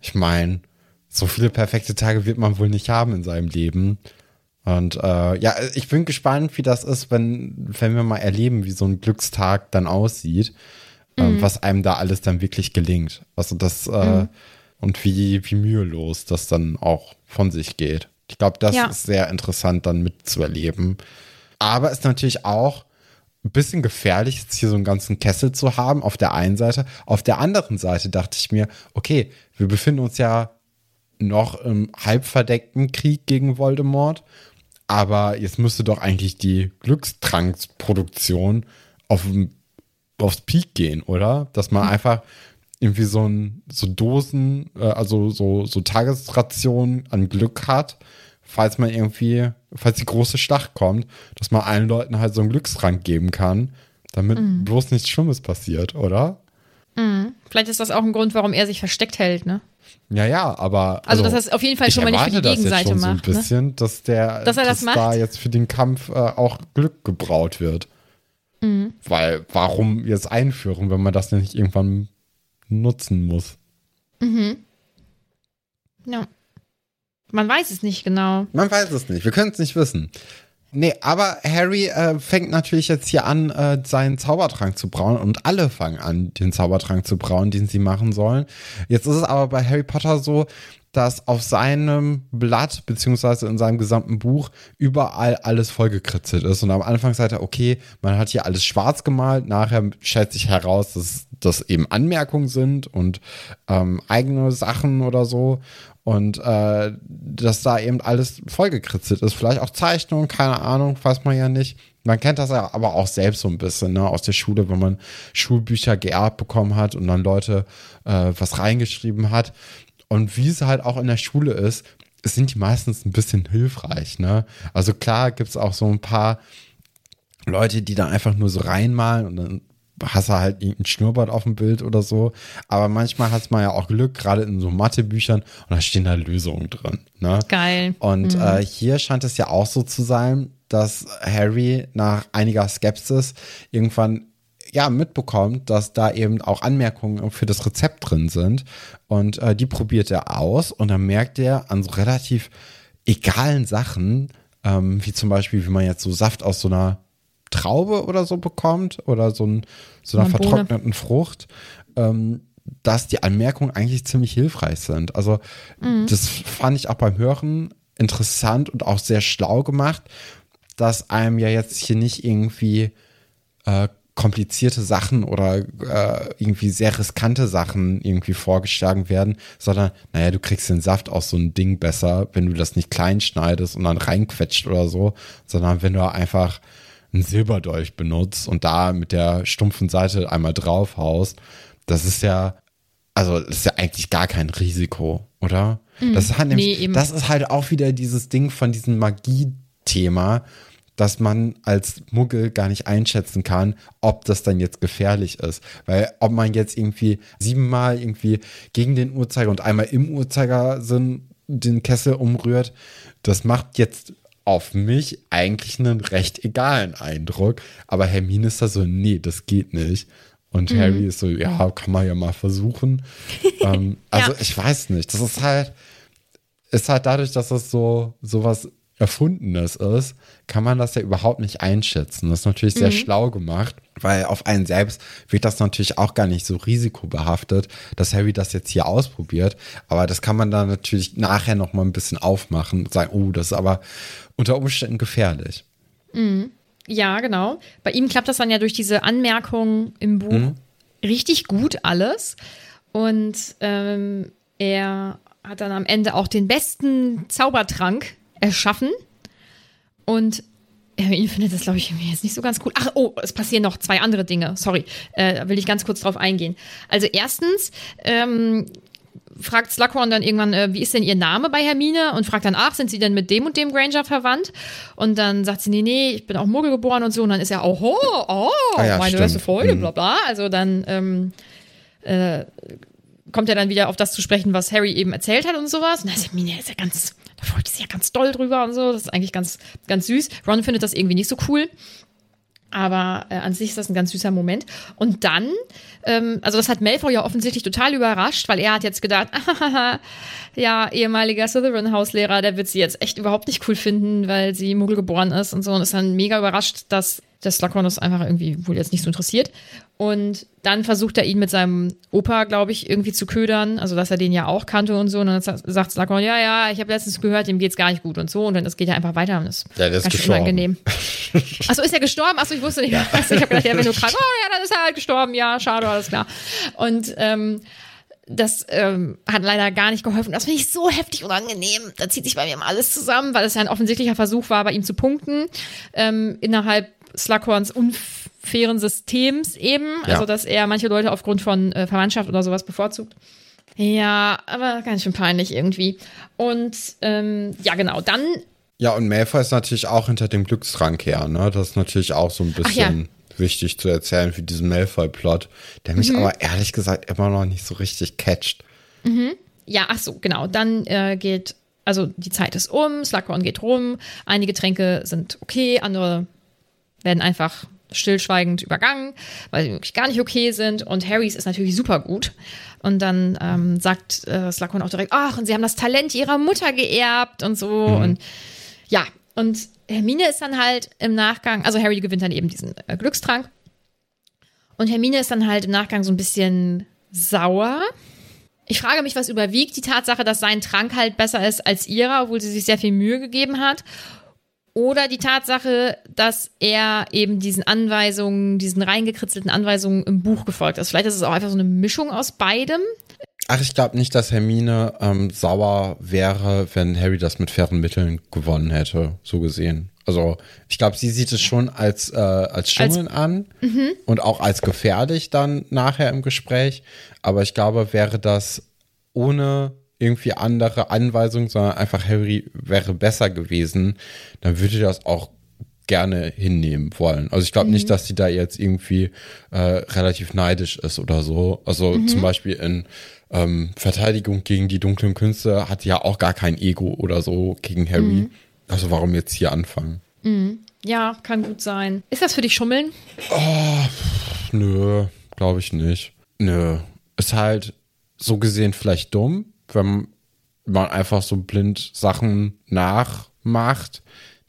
ich meine, so viele perfekte Tage wird man wohl nicht haben in seinem Leben. Und äh, ja, ich bin gespannt, wie das ist, wenn, wenn wir mal erleben, wie so ein Glückstag dann aussieht, ähm, was einem da alles dann wirklich gelingt. Also das äh, und wie, wie mühelos das dann auch von sich geht. Ich glaube, das Ja. ist sehr interessant dann mitzuerleben. Aber ist natürlich auch ein bisschen gefährlich, jetzt hier so einen ganzen Kessel zu haben, auf der einen Seite. Auf der anderen Seite dachte ich mir, okay, wir befinden uns ja noch im halbverdeckten Krieg gegen Voldemort, aber jetzt müsste doch eigentlich die Glückstranksproduktion auf, aufs Peak gehen, oder? Dass man einfach irgendwie so ein, so Dosen, äh, also so, so Tagesrationen an Glück hat, falls man irgendwie, falls die große Schlacht kommt, dass man allen Leuten halt so einen Glückstrank geben kann, damit bloß nichts Schlimmes passiert, oder? Vielleicht ist das auch ein Grund, warum er sich versteckt hält, ne? Ja, ja, aber. Also, dass er es auf jeden Fall schon mal nicht für die das Gegenseite schon macht, So ne? ein bisschen, dass der, Dass er das dass da macht? jetzt für den Kampf äh, auch Glück gebraut wird. Mhm. Weil, warum jetzt einführen, wenn man das nicht irgendwann nutzen muss? Ja. Man weiß es nicht genau. Man weiß es nicht. Wir können es nicht wissen. Nee, aber Harry äh, fängt natürlich jetzt hier an, äh, seinen Zaubertrank zu brauen und alle fangen an, den Zaubertrank zu brauen, den sie machen sollen. Jetzt ist es aber bei Harry Potter so, dass auf seinem Blatt beziehungsweise in seinem gesamten Buch überall alles vollgekritzelt ist. Und am Anfang sagt er, okay, man hat hier alles schwarz gemalt, nachher stellt sich heraus, dass das eben Anmerkungen sind und ähm, eigene Sachen oder so. Und äh, dass da eben alles vollgekritzelt ist. Vielleicht auch Zeichnungen, keine Ahnung, weiß man ja nicht. Man kennt das ja aber auch selbst so ein bisschen, ne, aus der Schule, wenn man Schulbücher geerbt bekommen hat und dann Leute äh, was reingeschrieben hat. Und wie es halt auch in der Schule ist, sind die meistens ein bisschen hilfreich, ne? Also klar gibt's auch so ein paar Leute, die dann einfach nur so reinmalen und dann hast du halt irgendein Schnurrbart auf dem Bild oder so. Aber manchmal hat man ja auch Glück, gerade in so Mathebüchern, und da stehen da Lösungen drin. Ne? Geil. Und mhm. äh, hier scheint es ja auch so zu sein, dass Harry nach einiger Skepsis irgendwann ja mitbekommt, dass da eben auch Anmerkungen für das Rezept drin sind. Und äh, die probiert er aus und dann merkt er an so relativ egalen Sachen, ähm, wie zum Beispiel, wie man jetzt so Saft aus so einer Traube oder so bekommt oder so, ein, so einer vertrockneten Frucht, ähm, dass die Anmerkungen eigentlich ziemlich hilfreich sind. Also mhm. das fand ich auch beim Hören interessant und auch sehr schlau gemacht, dass einem ja jetzt hier nicht irgendwie äh, komplizierte Sachen oder äh, irgendwie sehr riskante Sachen irgendwie vorgeschlagen werden, sondern, naja, du kriegst den Saft aus so einem Ding besser, wenn du das nicht klein schneidest und dann reinquetscht oder so, sondern wenn du einfach einen Silberdolch benutzt und da mit der stumpfen Seite einmal draufhaust, das ist ja, also das ist ja eigentlich gar kein Risiko, oder? Mhm. Das, hat nämlich, nee, das ist halt auch wieder dieses Ding von diesem Magie-Thema, dass man als Muggel gar nicht einschätzen kann, ob das dann jetzt gefährlich ist. Weil ob man jetzt irgendwie siebenmal irgendwie gegen den Uhrzeiger und einmal im Uhrzeigersinn den Kessel umrührt, das macht jetzt auf mich eigentlich einen recht egalen Eindruck. Aber Hermine ist da so, nee, das geht nicht. Und mhm. Harry ist so, ja, kann man ja mal versuchen. ähm, also ja. ich weiß nicht. Das ist halt, ist halt dadurch, dass das so sowas Erfundenes ist, kann man das ja überhaupt nicht einschätzen. Das ist natürlich sehr mhm. schlau gemacht, weil auf einen selbst wird das natürlich auch gar nicht so risikobehaftet, dass Harry das jetzt hier ausprobiert. Aber das kann man dann natürlich nachher noch mal ein bisschen aufmachen und sagen, oh, das ist aber unter Umständen gefährlich. Mhm. Ja, genau. Bei ihm klappt das dann ja durch diese Anmerkungen im Buch mhm. richtig gut alles. Und ähm, er hat dann am Ende auch den besten Zaubertrank erschaffen. Und Hermine findet das, glaube ich, jetzt nicht so ganz cool. Ach, oh, es passieren noch zwei andere Dinge. Sorry, äh, da will ich ganz kurz drauf eingehen. Also erstens ähm, fragt Slughorn dann irgendwann, äh, wie ist denn ihr Name bei Hermine? Und fragt dann, ach, sind sie denn mit dem und dem Granger verwandt? Und dann sagt sie, nee, nee, ich bin auch Muggel geboren und so. Und dann ist er, oh, oh, oh ah ja, meine erste Folge, mhm. bla bla. Also dann ähm, äh, kommt er dann wieder auf das zu sprechen, was Harry eben erzählt hat und sowas. Und dann ist Hermine ist ja ganz da freut sich ja ganz doll drüber und so. Das ist eigentlich ganz, ganz süß. Ron findet das irgendwie nicht so cool. Aber äh, an sich ist das ein ganz süßer Moment. Und dann, ähm, also das hat Malfoy ja offensichtlich total überrascht, weil er hat jetzt gedacht, ja, ehemaliger Slytherin-Hauslehrer, der wird sie jetzt echt überhaupt nicht cool finden, weil sie Muggel geboren ist und so. Und ist dann mega überrascht, dass der Slughorn das einfach irgendwie wohl jetzt nicht so interessiert. Und dann versucht er ihn mit seinem Opa, glaube ich, irgendwie zu ködern, also dass er den ja auch kannte und so. Und dann sagt Slughorn, ja, ja, ich habe letztens gehört, dem geht's gar nicht gut und so. Und dann das geht ja einfach weiter und das ja, ist ganz gestorben. unangenehm. Achso, ist er gestorben? Achso, ich wusste nicht. Ja. Ich habe gedacht, ja, wenn du krank, oh ja, dann ist er halt gestorben. Ja, schade, alles klar. Und ähm, das ähm, hat leider gar nicht geholfen. Das finde ich so heftig unangenehm. Da zieht sich bei mir immer alles zusammen, weil es ja ein offensichtlicher Versuch war, bei ihm zu punkten. Ähm, innerhalb Slughorns unfairen Systems eben. Ja. Also, dass er manche Leute aufgrund von äh, Verwandtschaft oder sowas bevorzugt. Ja, aber ganz schön peinlich irgendwie. Und ähm, ja, genau, dann. Ja, und Malfoy ist natürlich auch hinter dem Glückstrank her, ne? Das ist natürlich auch so ein bisschen ja. wichtig zu erzählen für diesen Malfoy-Plot, der mich mhm. aber ehrlich gesagt immer noch nicht so richtig catcht. Mhm. Ja, ach so, genau. Dann äh, geht, also die Zeit ist um, Slughorn geht rum, einige Tränke sind okay, andere werden einfach stillschweigend übergangen, weil sie wirklich gar nicht okay sind. Und Harrys ist natürlich super gut. Und dann ähm, sagt äh, Slughorn auch direkt, ach, und sie haben das Talent ihrer Mutter geerbt und so. Mhm. Und ja, und Hermine ist dann halt im Nachgang, also Harry gewinnt dann eben diesen äh, Glückstrank. Und Hermine ist dann halt im Nachgang so ein bisschen sauer. Ich frage mich, was überwiegt die Tatsache, dass sein Trank halt besser ist als ihrer, obwohl sie sich sehr viel Mühe gegeben hat. Oder die Tatsache, dass er eben diesen Anweisungen, diesen reingekritzelten Anweisungen im Buch gefolgt ist. Vielleicht ist es auch einfach so eine Mischung aus beidem. Ach, ich glaube nicht, dass Hermine ähm, sauer wäre, wenn Harry das mit fairen Mitteln gewonnen hätte, so gesehen. Also ich glaube, sie sieht es schon als, äh, als Schummeln als, an -hmm. und auch als gefährlich dann nachher im Gespräch. Aber ich glaube, wäre das ohne irgendwie andere Anweisungen, sondern einfach Harry wäre besser gewesen, dann würde das auch gerne hinnehmen wollen. Also ich glaube mhm. nicht, dass sie da jetzt irgendwie äh, relativ neidisch ist oder so. Also mhm. zum Beispiel in ähm, Verteidigung gegen die dunklen Künste hat ja auch gar kein Ego oder so gegen Harry. Mhm. Also warum jetzt hier anfangen? Mhm. Ja, kann gut sein. Ist das für dich Schummeln? Oh, nö, glaube ich nicht. Nö. Ist halt so gesehen vielleicht dumm, wenn man einfach so blind Sachen nachmacht,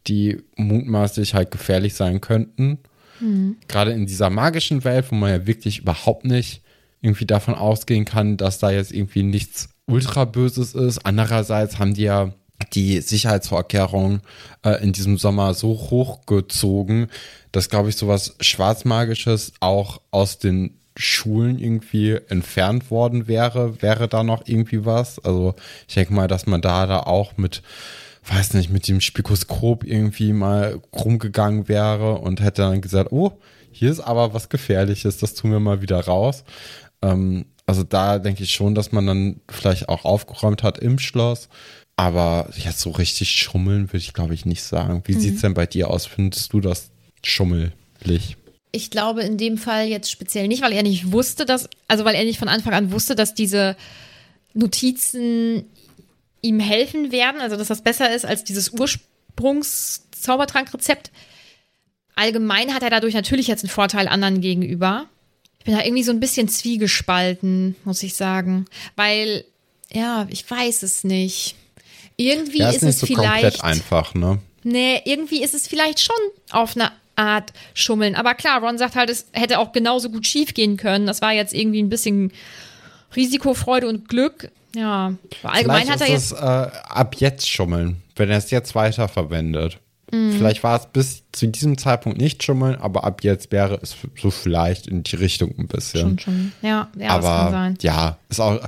die mutmaßlich halt gefährlich sein könnten. Mhm. Gerade in dieser magischen Welt, wo man ja wirklich überhaupt nicht irgendwie davon ausgehen kann, dass da jetzt irgendwie nichts ultra Böses ist. Andererseits haben die ja die Sicherheitsvorkehrungen äh, in diesem Sommer so hochgezogen, dass, glaube ich, sowas Schwarzmagisches auch aus den Schulen irgendwie entfernt worden wäre, wäre da noch irgendwie was. Also ich denke mal, dass man da da auch mit, weiß nicht, mit dem Spikoskop irgendwie mal rumgegangen wäre und hätte dann gesagt, oh, hier ist aber was Gefährliches, das tun wir mal wieder raus. Ähm, also da denke ich schon, dass man dann vielleicht auch aufgeräumt hat im Schloss. Aber jetzt so richtig schummeln würde ich, glaube ich, nicht sagen. Wie mhm. sieht es denn bei dir aus? Findest du das schummelig? Ich glaube in dem Fall jetzt speziell nicht, weil er nicht wusste, dass, also weil er nicht von Anfang an wusste, dass diese Notizen ihm helfen werden, also dass das besser ist als dieses Ursprungs-Zaubertrankrezept. Allgemein hat er dadurch natürlich jetzt einen Vorteil anderen gegenüber. Ich bin da irgendwie so ein bisschen zwiegespalten, muss ich sagen. Weil, ja, ich weiß es nicht. Irgendwie ja, ist, ist es so vielleicht. einfach, ne? Nee, irgendwie ist es vielleicht schon auf eine Art Schummeln. Aber klar, Ron sagt halt, es hätte auch genauso gut schief gehen können. Das war jetzt irgendwie ein bisschen Risikofreude und Glück. Ja, allgemein vielleicht hat er jetzt. Es, äh, ab jetzt schummeln, wenn er es jetzt weiterverwendet. Mhm. Vielleicht war es bis zu diesem Zeitpunkt nicht schummeln, aber ab jetzt wäre es so vielleicht in die Richtung ein bisschen. Schon, schon. Ja, ja aber, das kann sein. Ja, ist, auch,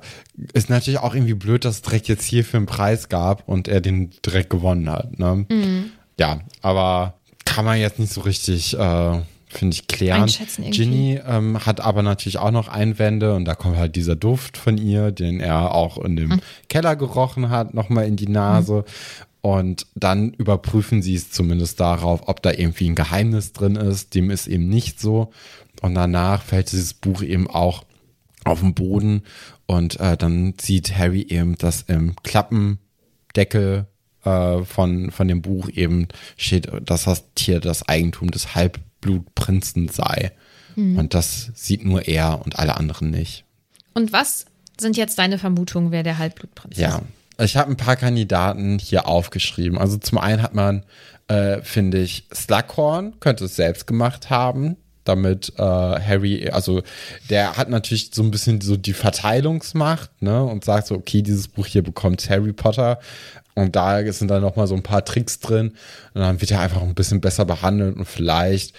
ist natürlich auch irgendwie blöd, dass es direkt jetzt hier für einen Preis gab und er den direkt gewonnen hat. Ne? Mhm. Ja, aber kann man jetzt nicht so richtig. Äh, finde ich, klären. Ginny ähm, hat aber natürlich auch noch Einwände und da kommt halt dieser Duft von ihr, den er auch in dem mhm. Keller gerochen hat, nochmal in die Nase. Mhm. Und dann überprüfen sie es zumindest darauf, ob da irgendwie ein Geheimnis drin ist. Dem ist eben nicht so. Und danach fällt dieses Buch eben auch auf den Boden und äh, dann sieht Harry eben, dass im Klappendeckel äh, von, von dem Buch eben steht, dass das Tier das Eigentum des Halbblutprinzen sei. Mhm. Und das sieht nur er und alle anderen nicht. Und was sind jetzt deine Vermutungen, wer der Halbblutprinz ja. ist? Ja, ich habe ein paar Kandidaten hier aufgeschrieben. Also zum einen hat man, äh, finde ich, Slughorn könnte es selbst gemacht haben, damit äh, Harry, also der hat natürlich so ein bisschen so die Verteilungsmacht, ne, und sagt so, okay, dieses Buch hier bekommt Harry Potter. Und da sind dann noch mal so ein paar Tricks drin. Und dann wird er einfach ein bisschen besser behandelt und vielleicht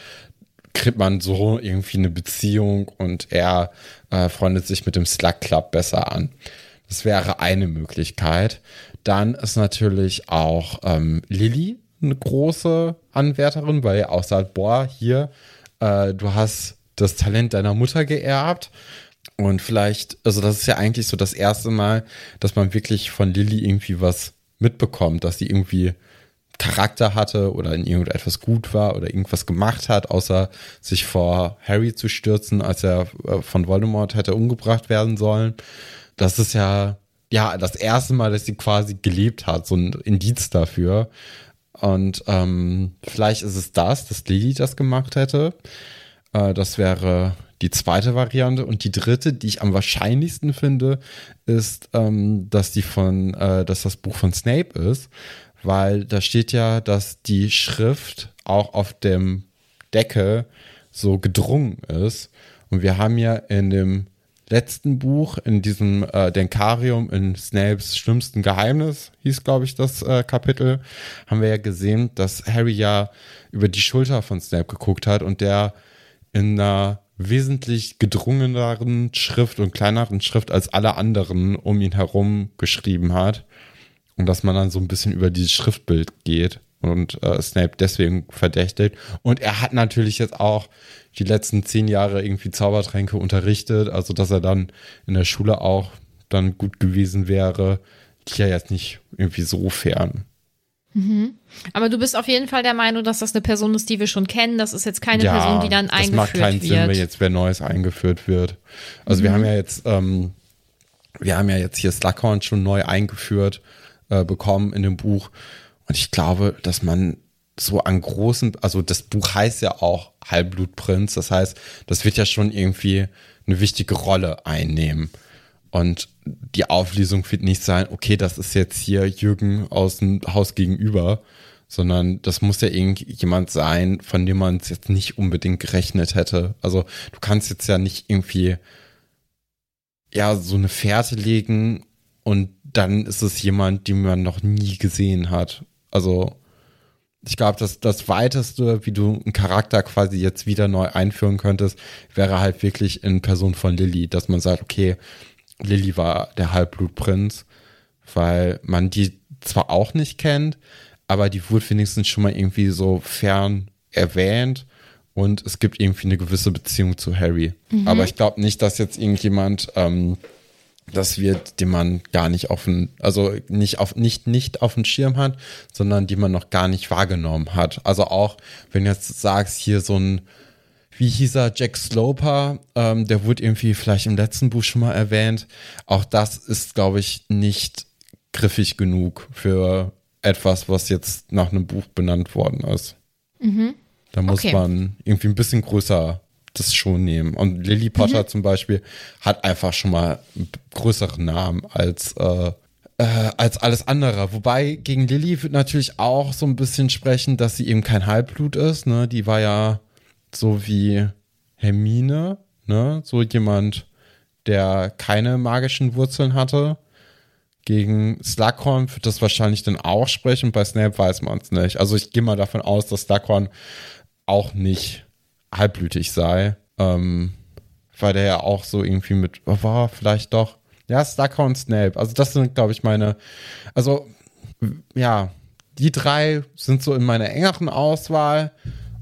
kriegt man so irgendwie eine Beziehung und er äh, freundet sich mit dem Slug Club besser an. Das wäre eine Möglichkeit. Dann ist natürlich auch ähm, Lilly eine große Anwärterin, weil er auch sagt, boah, hier, äh, du hast das Talent deiner Mutter geerbt. Und vielleicht, also das ist ja eigentlich so das erste Mal, dass man wirklich von Lilly irgendwie was mitbekommt, dass sie irgendwie Charakter hatte oder in irgendetwas gut war oder irgendwas gemacht hat, außer sich vor Harry zu stürzen, als er äh, von Voldemort hätte umgebracht werden sollen das ist ja, ja, das erste Mal, dass sie quasi gelebt hat, so ein Indiz dafür. Und ähm, vielleicht ist es das, dass Lily das gemacht hätte. Äh, das wäre die zweite Variante. Und die dritte, die ich am wahrscheinlichsten finde, ist, ähm, dass die von, äh, dass das Buch von Snape ist. Weil da steht ja, dass die Schrift auch auf dem Deckel so gedrungen ist. Und wir haben ja in dem letzten Buch, in diesem äh, Denkarium in Snapes schlimmsten Geheimnis, hieß, glaube ich, das äh, Kapitel, haben wir ja gesehen, dass Harry ja über die Schulter von Snape geguckt hat und der in einer wesentlich gedrungeneren Schrift und kleineren Schrift als alle anderen um ihn herum geschrieben hat. Und dass man dann so ein bisschen über dieses Schriftbild geht und äh, Snape deswegen verdächtigt. Und er hat natürlich jetzt auch die letzten zehn Jahre irgendwie Zaubertränke unterrichtet, also dass er dann in der Schule auch dann gut gewesen wäre, liegt ja jetzt nicht irgendwie so fern. Aber du bist auf jeden Fall der Meinung, dass das eine Person ist, die wir schon kennen. Das ist jetzt keine ja, Person, die dann das eingeführt macht keinen wird. Sinn, wenn jetzt wer Neues eingeführt wird. Also wir Mhm. haben ja jetzt, ähm, wir haben ja jetzt hier Slughorn schon neu eingeführt äh, bekommen in dem Buch. Und ich glaube, dass man so an großen, also das Buch heißt ja auch Halbblutprinz. Das heißt, das wird ja schon irgendwie eine wichtige Rolle einnehmen. Und die Auflösung wird nicht sein, okay, das ist jetzt hier Jürgen aus dem Haus gegenüber, sondern das muss ja irgendjemand sein, von dem man es jetzt nicht unbedingt gerechnet hätte. Also du kannst jetzt ja nicht irgendwie ja so eine Fährte legen und dann ist es jemand, den man noch nie gesehen hat. Also ich glaube, dass das weiteste, wie du einen Charakter quasi jetzt wieder neu einführen könntest, wäre halt wirklich in Person von Lilly, dass man sagt, okay, Lilly war der Halbblutprinz, weil man die zwar auch nicht kennt, aber die wurde wenigstens schon mal irgendwie so fern erwähnt und es gibt irgendwie eine gewisse Beziehung zu Harry. Aber ich glaube nicht, dass jetzt irgendjemand ähm, das wird, den man gar nicht auf den, also nicht auf, nicht, nicht auf dem Schirm hat, sondern die man noch gar nicht wahrgenommen hat. Also auch, wenn du jetzt sagst, hier so ein, wie hieß er, Jack Sloper, ähm, der wurde irgendwie vielleicht im letzten Buch schon mal erwähnt. Auch das ist, glaube ich, nicht griffig genug für etwas, was jetzt nach einem Buch benannt worden ist. Da muss Okay. man irgendwie ein bisschen größer das schon nehmen. Und Lily Potter zum Beispiel hat einfach schon mal einen größeren Namen als, äh, äh, als alles andere. Wobei gegen Lily wird natürlich auch so ein bisschen sprechen, dass sie eben kein Halbblut ist. Ne? Die war ja so wie Hermine, ne? so jemand, der keine magischen Wurzeln hatte. Gegen Slughorn wird das wahrscheinlich dann auch sprechen. Bei Snape weiß man es nicht. Also ich gehe mal davon aus, dass Slughorn auch nicht halbblütig sei. Ähm, weil der ja auch so irgendwie mit, oh, vielleicht doch. Ja, Slughorn Snape. Also das sind, glaube ich, meine, also ja, die drei sind so in meiner engeren Auswahl.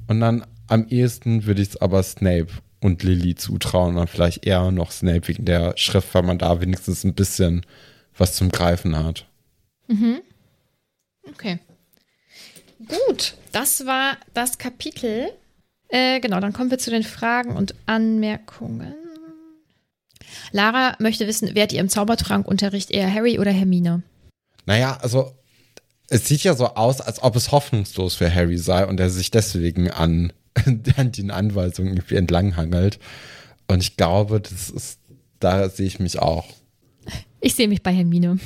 Und dann am ehesten würde ich es aber Snape und Lily zutrauen. Und dann vielleicht eher noch Snape wegen der Schrift, weil man da wenigstens ein bisschen was zum Greifen hat. Okay. Gut, das war das Kapitel. Äh, genau, dann kommen wir zu den Fragen und Anmerkungen. Lara möchte wissen, wärt ihr im Zaubertrankunterricht eher Harry oder Hermine? Naja, also es sieht ja so aus, als ob es hoffnungslos für Harry sei und er sich deswegen an, an den Anweisungen irgendwie entlanghangelt. Und ich glaube, das ist, da sehe ich mich auch. Ich sehe mich bei Hermine.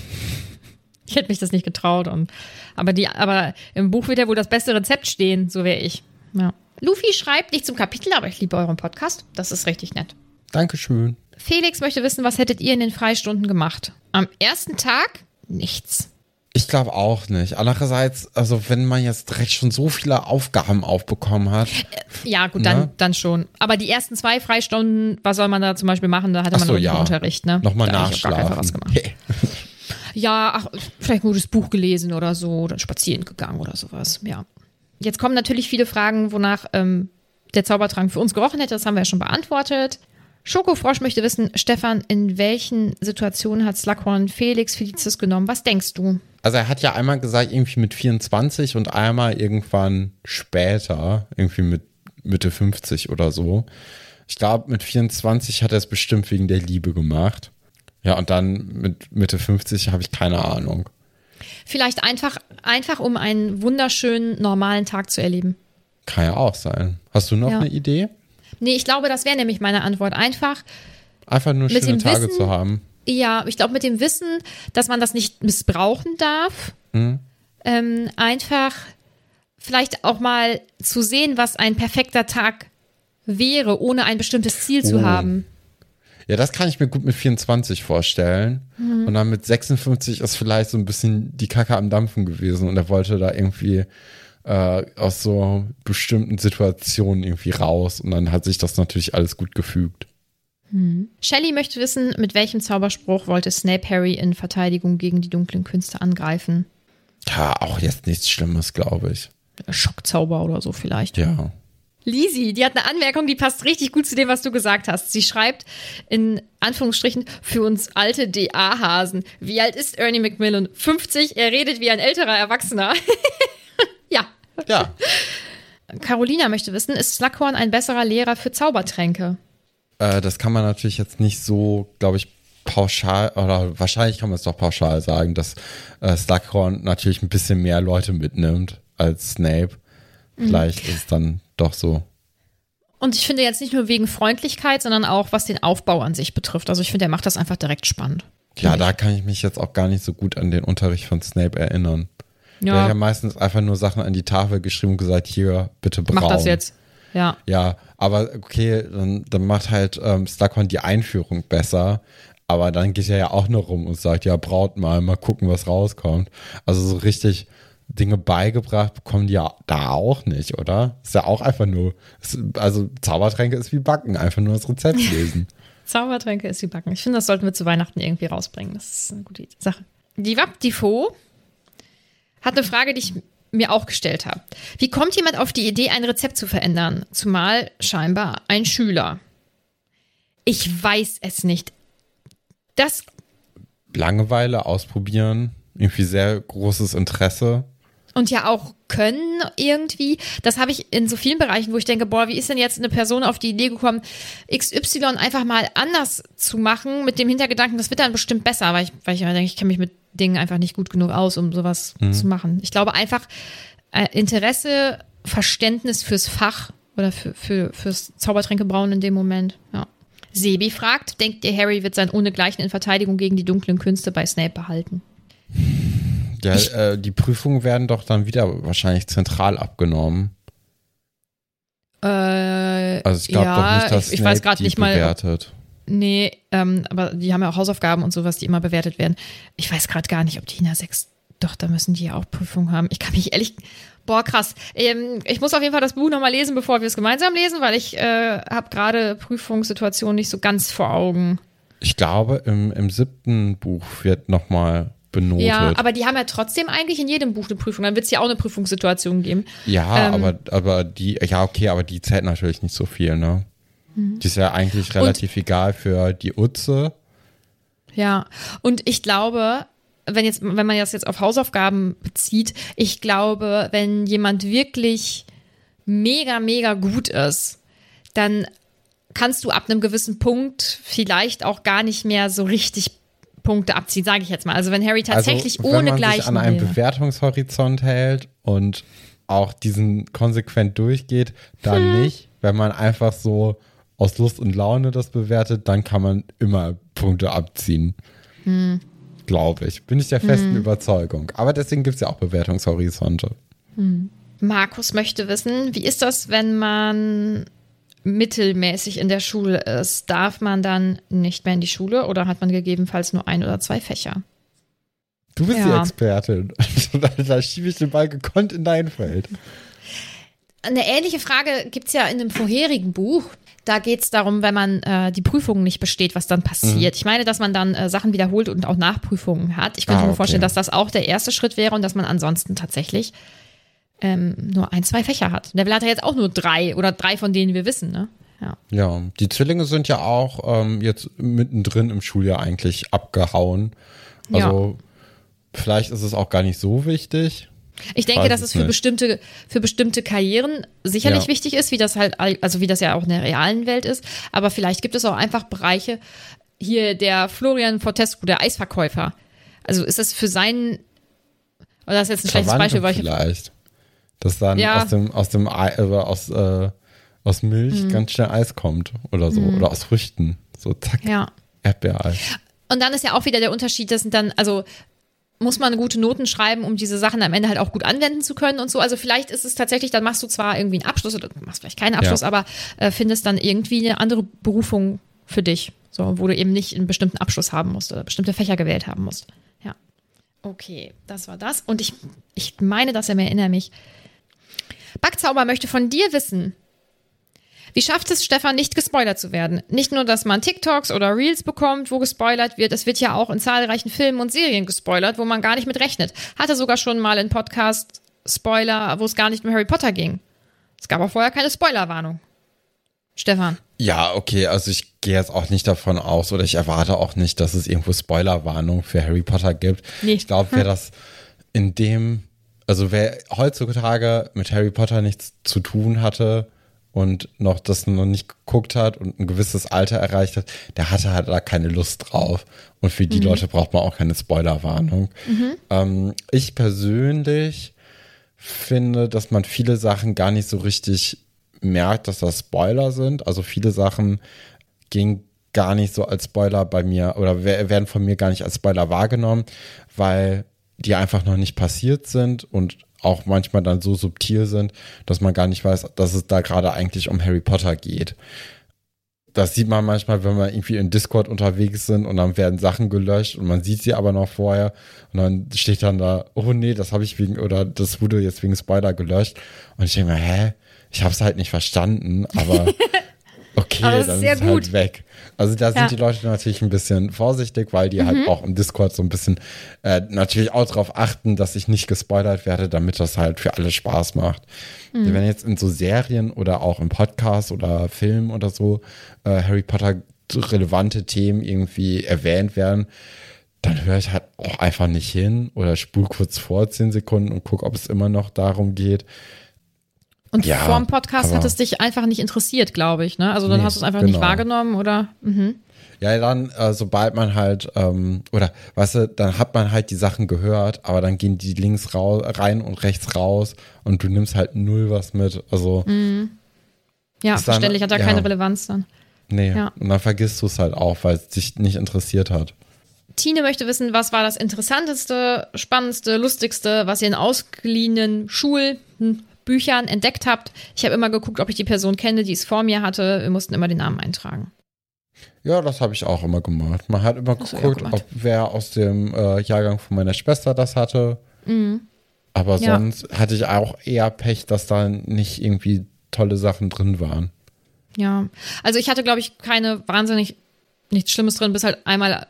Ich hätte mich das nicht getraut. Und, aber, die, aber im Buch wird ja wohl das beste Rezept stehen, so wäre ich. Ja. Luffy schreibt nicht zum Kapitel, aber ich liebe euren Podcast. Das ist richtig nett. Dankeschön. Felix möchte wissen, was hättet ihr in den Freistunden gemacht? Am ersten Tag nichts. Ich glaube auch nicht. Andererseits, also wenn man jetzt direkt schon so viele Aufgaben aufbekommen hat. Ja, gut, dann, Ne? dann schon. Aber die ersten zwei Freistunden, was soll man da zum Beispiel machen? Da hatte man so, noch ja. Unterricht, ne? Nochmal da Fall was nachschlafen. gemacht. Ja, ach, vielleicht ein gutes Buch gelesen oder so, oder spazieren gegangen oder sowas, ja. Jetzt kommen natürlich viele Fragen, wonach ähm, der Zaubertrank für uns gerochen hätte. Das haben wir ja schon beantwortet. Schokofrosch möchte wissen, Stefan, in welchen Situationen hat Slughorn Felix Felicis genommen? Was denkst du? Also er hat ja einmal gesagt, irgendwie mit 24 und einmal irgendwann später, irgendwie mit Mitte 50 oder so. Ich glaube, mit 24 hat er es bestimmt wegen der Liebe gemacht. Ja, und dann mit Mitte 50 habe ich keine Ahnung. Vielleicht einfach, einfach um einen wunderschönen, normalen Tag zu erleben. Kann ja auch sein. Hast du noch Ja. eine Idee? Nee, ich glaube, das wäre nämlich meine Antwort. Einfach, Einfach nur schöne Tage Wissen- zu haben. Ja, ich glaube, mit dem Wissen, dass man das nicht missbrauchen darf, ähm, einfach vielleicht auch mal zu sehen, was ein perfekter Tag wäre, ohne ein bestimmtes Ziel zu Oh. haben. Ja, das kann ich mir gut mit 24 vorstellen. Mhm. Und dann mit 56 ist vielleicht so ein bisschen die Kacke am Dampfen gewesen und er wollte da irgendwie äh, aus so bestimmten Situationen irgendwie raus und dann hat sich das natürlich alles gut gefügt. Shelley möchte wissen, mit welchem Zauberspruch wollte Snape Harry in Verteidigung gegen die dunklen Künste angreifen? Ja, auch jetzt nichts Schlimmes, glaube ich. Schockzauber oder so vielleicht. Ja. Lisi, die hat eine Anmerkung, die passt richtig gut zu dem, was du gesagt hast. Sie schreibt in Anführungsstrichen für uns alte DA-Hasen. Wie alt ist Ernie McMillan? 50. Er redet wie ein älterer Erwachsener. ja. Ja. Carolina möchte wissen, ist Slughorn ein besserer Lehrer für Zaubertränke? Äh, das kann man natürlich jetzt nicht so, glaube ich, pauschal, oder wahrscheinlich kann man es doch pauschal sagen, dass äh, Slughorn natürlich ein bisschen mehr Leute mitnimmt als Snape. Vielleicht ist es dann doch so. Und ich finde jetzt nicht nur wegen Freundlichkeit, sondern auch was den Aufbau an sich betrifft. Also ich finde, er macht das einfach direkt spannend. Ja, da kann ich mich jetzt auch gar nicht so gut an den Unterricht von Snape erinnern. Der hat Ja, ja meistens einfach nur Sachen an die Tafel geschrieben und gesagt, hier, bitte braun. mach das jetzt. Ja. Ja, aber okay, dann, dann macht halt ähm, Slughorn die Einführung besser. Aber dann geht er ja auch noch rum und sagt, ja, braut mal, mal gucken, was rauskommt. Also so richtig Dinge beigebracht bekommen die ja da auch nicht, oder? Ist ja auch einfach nur, ist, also Zaubertränke ist wie Backen, einfach nur das Rezept lesen. Zaubertränke ist wie Backen. Ich finde, das sollten wir zu Weihnachten irgendwie rausbringen. Das ist eine gute Sache. Die Waptifo hat eine Frage, die ich mir auch gestellt habe. Wie kommt jemand auf die Idee, ein Rezept zu verändern? Zumal scheinbar ein Schüler. Ich weiß es nicht. Das Langeweile ausprobieren, irgendwie sehr großes Interesse. Und ja auch können irgendwie. Das habe ich in so vielen Bereichen, wo ich denke, boah, wie ist denn jetzt eine Person auf die Idee gekommen, XY einfach mal anders zu machen, mit dem Hintergedanken, das wird dann bestimmt besser, weil ich, weil ich immer denke, ich kenne mich mit Dingen einfach nicht gut genug aus, um sowas zu machen. Ich glaube einfach, äh, Interesse, Verständnis fürs Fach oder für, für, fürs Zaubertränkebrauen in dem Moment, ja. Sebi fragt, denkt ihr, Harry wird sein ohnegleichen in Verteidigung gegen die dunklen Künste bei Snape behalten? Ja, äh, die Prüfungen werden doch dann wieder wahrscheinlich zentral abgenommen. Äh, Also ich glaube ja, doch nicht, dass ich, ich Snape weiß gerade nicht mal. bewertet. Nee, ähm, aber die haben ja auch Hausaufgaben und sowas, die immer bewertet werden. Ich weiß gerade gar nicht, ob die in der 6. Doch, da müssen die ja auch Prüfungen haben. Ich kann mich ehrlich. Boah, krass. Ähm, ich muss auf jeden Fall das Buch nochmal lesen, bevor wir es gemeinsam lesen, weil ich äh, habe gerade Prüfungssituationen nicht so ganz vor Augen. Ich glaube, im, im siebten Buch wird nochmal benotet. Ja, aber die haben ja trotzdem eigentlich in jedem Buch eine Prüfung. Dann wird es ja auch eine Prüfungssituation geben. Ja, Ähm, aber, aber die, ja, okay, aber die zählt natürlich nicht so viel, ne? Mhm. Die ist ja eigentlich relativ egal für die Utze. Ja, und ich glaube, wenn jetzt, wenn man das jetzt auf Hausaufgaben bezieht, ich glaube, wenn jemand wirklich mega, mega gut ist, dann kannst du ab einem gewissen Punkt vielleicht auch gar nicht mehr so richtig Punkte abziehen, sage ich jetzt mal. Also wenn Harry tatsächlich also, wenn ohne man sich Gleichen an einem. Bewertungshorizont hält und auch diesen konsequent durchgeht, dann Hm. nicht. Wenn man einfach so aus Lust und Laune das bewertet, dann kann man immer Punkte abziehen. Hm. Glaube ich. Bin ich der festen Überzeugung. Aber deswegen gibt es ja auch Bewertungshorizonte. Markus möchte wissen, wie ist das, wenn man mittelmäßig in der Schule ist? Darf man dann nicht mehr in die Schule oder hat man gegebenenfalls nur ein oder zwei Fächer? Du bist die Ja. Expertin. da schiebe ich den Ball gekonnt in dein Feld. Eine ähnliche Frage gibt es ja in dem vorherigen Buch. Da geht es darum, wenn man äh, die Prüfungen nicht besteht, was dann passiert. Ich meine, dass man dann äh, Sachen wiederholt und auch Nachprüfungen hat. Ich könnte Ah, mir okay. vorstellen, dass das auch der erste Schritt wäre und dass man ansonsten tatsächlich ähm, nur ein, zwei Fächer hat. Neville hat ja jetzt auch nur drei oder drei von denen wir wissen, ne? Ja. Ja, die Zwillinge sind ja auch ähm, jetzt mittendrin im Schuljahr eigentlich abgehauen. Also vielleicht ist es auch gar nicht so wichtig. Ich denke, Weiß dass es für nicht. bestimmte, für bestimmte Karrieren sicherlich Ja. wichtig ist, wie das halt, also wie das ja auch in der realen Welt ist. Aber vielleicht gibt es auch einfach Bereiche, hier der Florian Fortescu, der Eisverkäufer. Also ist das für seinen, oder das ist jetzt ein schlechtes Beispiel, weil ich, vielleicht. Dass dann Ja. aus dem, aus dem Ei, äh, aus, äh, aus Milch Mhm. ganz schnell Eis kommt oder so. Oder aus Früchten. So zack, ja. Erdbeereis. Und dann ist ja auch wieder der Unterschied, das sind dann, also muss man gute Noten schreiben, um diese Sachen am Ende halt auch gut anwenden zu können und so. Also vielleicht ist es tatsächlich, dann machst du zwar irgendwie einen Abschluss oder machst vielleicht keinen Abschluss, Ja. aber äh, findest dann irgendwie eine andere Berufung für dich, so wo du eben nicht einen bestimmten Abschluss haben musst oder bestimmte Fächer gewählt haben musst. Ja. Okay, das war das. Und ich, ich meine, dass er mir erinnere mich. Backzauber möchte von dir wissen, wie schafft es Stefan nicht gespoilert zu werden? Nicht nur, dass man TikToks oder Reels bekommt, wo gespoilert wird, es wird ja auch in zahlreichen Filmen und Serien gespoilert, wo man gar nicht mit rechnet. Hatte sogar schon mal einen Podcast Spoiler, wo es gar nicht um Harry Potter ging. Es gab auch vorher keine Spoilerwarnung. Stefan. Ja, okay, also ich gehe jetzt auch nicht davon aus oder ich erwarte auch nicht, dass es irgendwo Spoilerwarnung für Harry Potter gibt. Nee. Ich glaube, wer das in dem, also wer heutzutage mit Harry Potter nichts zu tun hatte und noch das noch nicht geguckt hat und ein gewisses Alter erreicht hat, der hatte halt da keine Lust drauf. Und für die Leute braucht man auch keine Spoilerwarnung. Ähm, ich persönlich finde, dass man viele Sachen gar nicht so richtig merkt, dass das Spoiler sind. Also viele Sachen gehen gar nicht so als Spoiler bei mir oder wer- werden von mir gar nicht als Spoiler wahrgenommen, weil die einfach noch nicht passiert sind und auch manchmal dann so subtil sind, dass man gar nicht weiß, dass es da gerade eigentlich um Harry Potter geht. Das sieht man manchmal, wenn wir irgendwie in Discord unterwegs sind und dann werden Sachen gelöscht und man sieht sie aber noch vorher und dann steht dann da, oh nee, das habe ich wegen oder das wurde jetzt wegen Spoiler gelöscht und ich denke mir, hä, ich habe es halt nicht verstanden, aber okay, Aber das ist dann sehr ist es halt gut. weg. Also da sind Ja. die Leute natürlich ein bisschen vorsichtig, weil die halt auch im Discord so ein bisschen äh, natürlich auch darauf achten, dass ich nicht gespoilert werde, damit das halt für alle Spaß macht. Wenn jetzt in so Serien oder auch im Podcast oder Film oder so äh, Harry Potter relevante Themen irgendwie erwähnt werden, dann höre ich halt auch einfach nicht hin oder spul kurz vor zehn Sekunden und gucke, ob es immer noch darum geht. Und Ja, vor dem Podcast hat es dich einfach nicht interessiert, glaube ich. Ne? Also dann Nee, hast du es einfach nicht genau. wahrgenommen oder? Mhm. Ja, dann, äh, sobald man halt, ähm, oder weißt du, dann hat man halt die Sachen gehört, aber dann gehen die links rau rein und rechts raus und du nimmst halt null was mit. Also, Ja, Ist dann- verständlich, hat ja, ja. keine Relevanz dann. nee. Ja. Und dann vergisst du es halt auch, weil es dich nicht interessiert hat. Tine möchte wissen, was war das interessanteste, spannendste, lustigste, was ihr in ausgeliehenen Schulbüchern entdeckt habt. Ich habe immer geguckt, ob ich die Person kenne, die es vor mir hatte. Wir mussten immer den Namen eintragen. Ja, das habe ich auch immer gemacht. Man hat immer ja geguckt, ob wer aus dem äh, Jahrgang von meiner Schwester das hatte. Aber Mhm. Ja. sonst hatte ich auch eher Pech, dass da nicht irgendwie tolle Sachen drin waren. Ja, also ich hatte, glaube ich, keine wahnsinnig nichts Schlimmes drin, bis halt einmal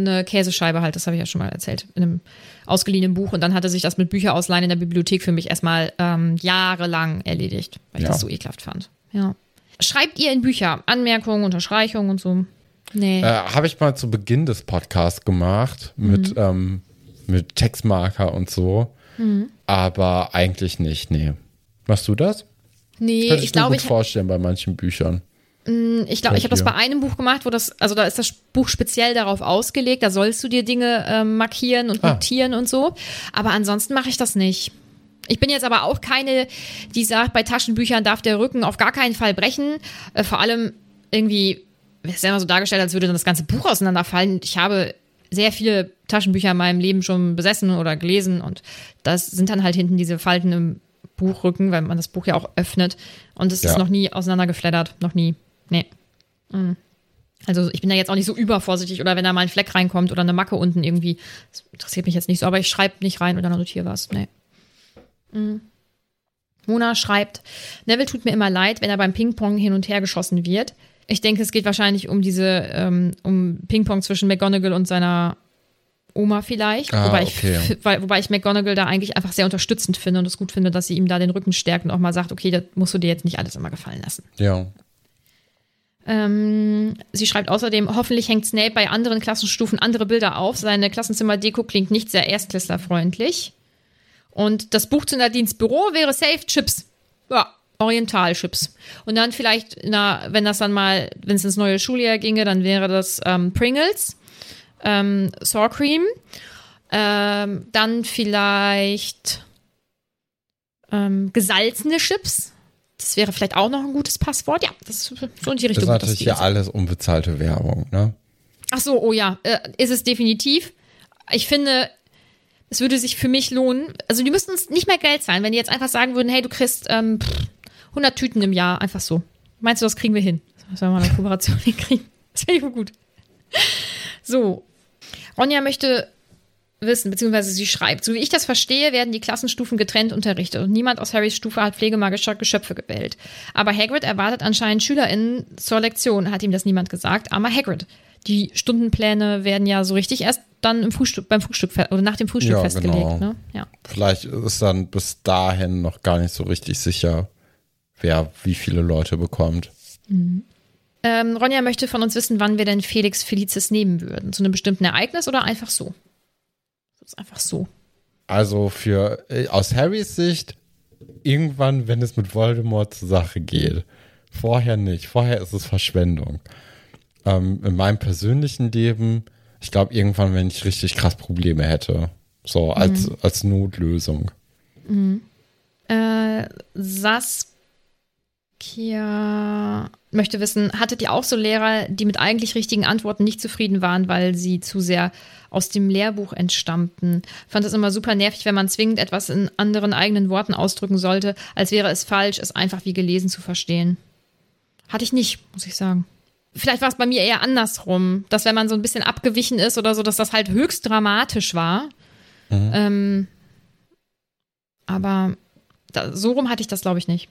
eine Käsescheibe halt, das habe ich ja schon mal erzählt, in einem ausgeliehenen Buch. Und dann hatte sich das mit Bücherausleihen in der Bibliothek für mich erstmal ähm, jahrelang erledigt, weil ich Ja. das so ekelhaft fand. Ja. Schreibt ihr in Bücher Anmerkungen, Unterstreichungen und so? Nee. Äh, Habe ich mal zu Beginn des Podcasts gemacht mit, ähm, mit Textmarker und so. Aber eigentlich nicht, nee. Machst du das? nee, Könnte ich mir glaube, gut ich, vorstellen bei manchen Büchern. Ich, glaub, ich habe das bei einem Buch gemacht, wo das, also da ist das Buch speziell darauf ausgelegt, da sollst du dir Dinge ähm, markieren und Ah. notieren und so. Aber ansonsten mache ich das nicht. Ich bin jetzt aber auch keine, die sagt, bei Taschenbüchern darf der Rücken auf gar keinen Fall brechen. Äh, vor allem irgendwie, es ist ja immer so dargestellt, als würde dann das ganze Buch auseinanderfallen. Ich habe sehr viele Taschenbücher in meinem Leben schon besessen oder gelesen und das sind dann halt hinten diese Falten im Buchrücken, weil man das Buch ja auch öffnet und es ist Ja. noch nie auseinandergeflattert, noch nie. Nee. Mm. Also ich bin da jetzt auch nicht so übervorsichtig oder wenn da mal ein Fleck reinkommt oder eine Macke unten irgendwie, das interessiert mich jetzt nicht so, aber ich schreibe nicht rein oder notiere was. Nee. Mm. Mona schreibt, Neville tut mir immer leid, wenn er beim Ping-Pong hin und her geschossen wird. Ich denke, es geht wahrscheinlich um diese, ähm, um Ping-Pong zwischen McGonagall und seiner Oma vielleicht. Ah, wobei, okay. ich, wobei ich McGonagall da eigentlich einfach sehr unterstützend finde und es gut finde, dass sie ihm da den Rücken stärkt und auch mal sagt, okay, das musst du dir jetzt nicht alles immer gefallen lassen. Ja. Ähm, sie schreibt außerdem, hoffentlich hängt Snape bei anderen Klassenstufen andere Bilder auf. Seine Klassenzimmer-Deko klingt nicht sehr erstklässlerfreundlich. Und das Buch zu Nadines Büro wäre Safe Chips. Ja, Oriental-Chips. Und dann vielleicht, na, wenn das dann mal, wenn es ins neue Schuljahr ginge, dann wäre das ähm, Pringles, ähm, Sour Cream, ähm, dann vielleicht ähm, gesalzene Chips. Das wäre vielleicht auch noch ein gutes Passwort. Ja, das so in die Das Richtung. ist wird natürlich hier alles unbezahlte Werbung, ne? Ach so, oh ja, äh, ist es definitiv. Ich finde, es würde sich für mich lohnen. Also die müssten uns nicht mehr Geld zahlen, wenn die jetzt einfach sagen würden, hey, du kriegst ähm, pff, 100 Tüten im Jahr, einfach so. Meinst du, das kriegen wir hin? Das wir mal eine Kooperation hinkriegen. Das wohl gut. So, Ronja möchte wissen, beziehungsweise sie schreibt, so wie ich das verstehe, werden die Klassenstufen getrennt unterrichtet und niemand aus Harrys Stufe hat pflegemagischer Geschöpfe gewählt. Aber Hagrid erwartet anscheinend SchülerInnen zur Lektion, hat ihm das niemand gesagt, armer Hagrid. Die Stundenpläne werden ja so richtig erst dann im Frühstück, beim Frühstück oder nach dem Frühstück Ja, festgelegt. genau. Ne? Ja. Vielleicht ist dann bis dahin noch gar nicht so richtig sicher, wer wie viele Leute bekommt. Ähm, Ronja möchte von uns wissen, wann wir denn Felix Felicis nehmen würden. Zu einem bestimmten Ereignis oder einfach so? Das ist einfach so. Also für äh, aus Harrys Sicht irgendwann, wenn es mit Voldemort zur Sache geht. Vorher nicht. Vorher ist es Verschwendung. Ähm, in meinem persönlichen Leben, ich glaube irgendwann, wenn ich richtig krass Probleme hätte. So als, als Notlösung. Äh, Saskia möchte wissen, hattet ihr auch so Lehrer, die mit eigentlich richtigen Antworten nicht zufrieden waren, weil sie zu sehr aus dem Lehrbuch entstammten? Fand es immer super nervig, wenn man zwingend etwas in anderen eigenen Worten ausdrücken sollte, als wäre es falsch, es einfach wie gelesen zu verstehen. Hatte ich nicht, muss ich sagen. Vielleicht war es bei mir eher andersrum, dass wenn man so ein bisschen abgewichen ist oder so, dass das halt höchst dramatisch war. Ähm, aber da, so rum hatte ich das, glaube ich, nicht.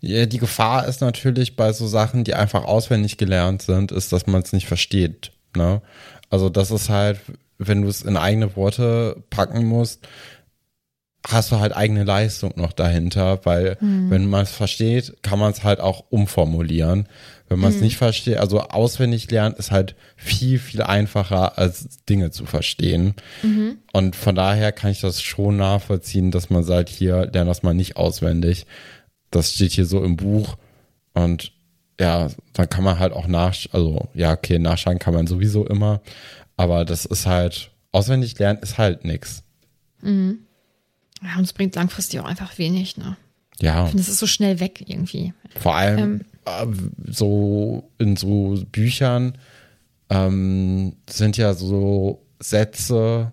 Ja, die Gefahr ist natürlich bei so Sachen, die einfach auswendig gelernt sind, ist, dass man es nicht versteht. Ne? Also das ist halt, wenn du es in eigene Worte packen musst, hast du halt eigene Leistung noch dahinter, weil wenn man es versteht, kann man es halt auch umformulieren. Wenn man es nicht versteht, also auswendig lernen ist halt viel, viel einfacher als Dinge zu verstehen. Und von daher kann ich das schon nachvollziehen, dass man sagt, hier, lern das mal nicht auswendig. Das steht hier so im Buch und ja, dann kann man halt auch nach, also ja, okay, nachschauen kann man sowieso immer, aber das ist halt, auswendig lernen ist halt nix. Ja, und es bringt langfristig auch einfach wenig, ne? Ja. Ich finde, es ist so schnell weg irgendwie. Vor allem äh, so in so Büchern ähm, sind ja so Sätze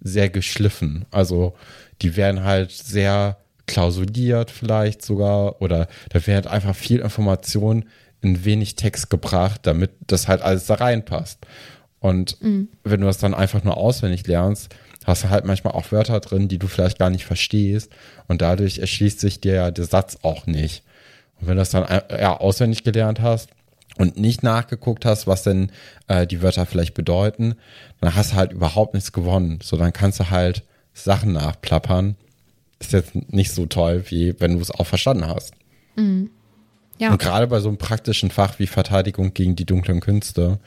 sehr geschliffen. Also die werden halt sehr klausuliert vielleicht sogar oder da wird einfach viel Information in wenig Text gebracht, damit das halt alles da reinpasst. Und wenn du das dann einfach nur auswendig lernst, hast du halt manchmal auch Wörter drin, die du vielleicht gar nicht verstehst und dadurch erschließt sich dir ja der Satz auch nicht. Und wenn du das dann äh, ja, auswendig gelernt hast und nicht nachgeguckt hast, was denn äh, die Wörter vielleicht bedeuten, dann hast du halt überhaupt nichts gewonnen. So, dann kannst du halt Sachen nachplappern. Ist jetzt nicht so toll, wie wenn du es auch verstanden hast. Ja. Und gerade bei so einem praktischen Fach wie Verteidigung gegen die dunklen Künste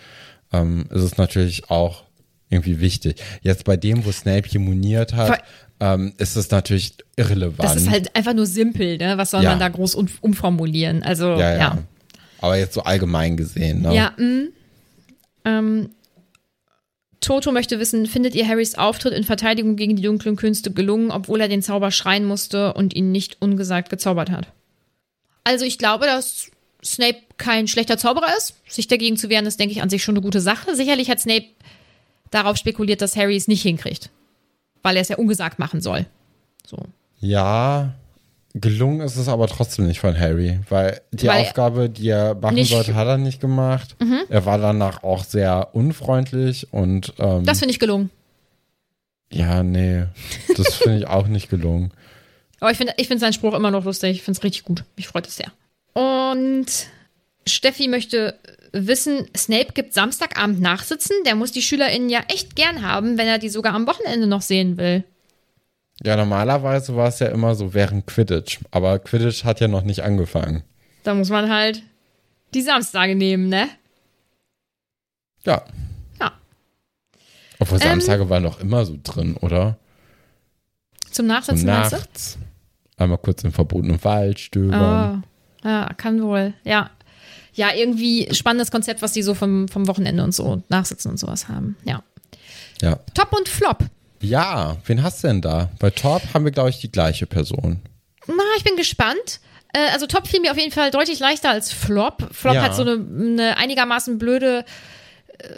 ähm, ist es natürlich auch irgendwie wichtig. Jetzt bei dem, wo Snape hier moniert hat, Voll. ähm, ist es natürlich irrelevant. Das ist halt einfach nur simpel, ne? Was soll Ja. man da groß um, umformulieren? Also, ja, ja, ja. Aber jetzt so allgemein gesehen, ne? Ja, mh. ähm, Toto möchte wissen, findet ihr Harrys Auftritt in Verteidigung gegen die dunklen Künste gelungen, obwohl er den Zauber schreien musste und ihn nicht ungesagt gezaubert hat? Also ich glaube, dass Snape kein schlechter Zauberer ist. Sich dagegen zu wehren, ist, denke ich, an sich schon eine gute Sache. Sicherlich hat Snape darauf spekuliert, dass Harry es nicht hinkriegt. Weil er es ja ungesagt machen soll. So. Ja, gelungen ist es aber trotzdem nicht von Harry, weil die Weil- Aufgabe, die er machen Mhm. sollte, hat er nicht gemacht. Er war danach auch sehr unfreundlich und ähm, Das finde ich gelungen. ja, nee, das finde ich auch nicht gelungen. Aber ich finde ich find seinen Spruch immer noch lustig. Ich finde es richtig gut. Mich freut es sehr. Und Steffi möchte wissen, Snape gibt Samstagabend Nachsitzen. Der muss die SchülerInnen ja echt gern haben, wenn er die sogar am Wochenende noch sehen will. Ja, normalerweise war es ja immer so während Quidditch, aber Quidditch hat ja noch nicht angefangen. Da muss man halt die Samstage nehmen, ne? Ja. Ja. Obwohl Ähm, Samstage waren doch immer so drin, oder? Zum So Nachsitzen, du? nachts. Einmal kurz im verbotenen Wald stöbern. Ah, ja, kann wohl. Ja. Ja, irgendwie spannendes Konzept, was die so vom, vom Wochenende und so Nachsitzen und sowas haben. Ja. Ja. Top und Flop. Ja, wen hast du denn da? Bei Top haben wir, glaube ich, die gleiche Person. Na, ich bin gespannt. Äh, Also Top fiel mir auf jeden Fall deutlich leichter als Flop. Flop Ja. hat so eine, eine einigermaßen blöde, äh,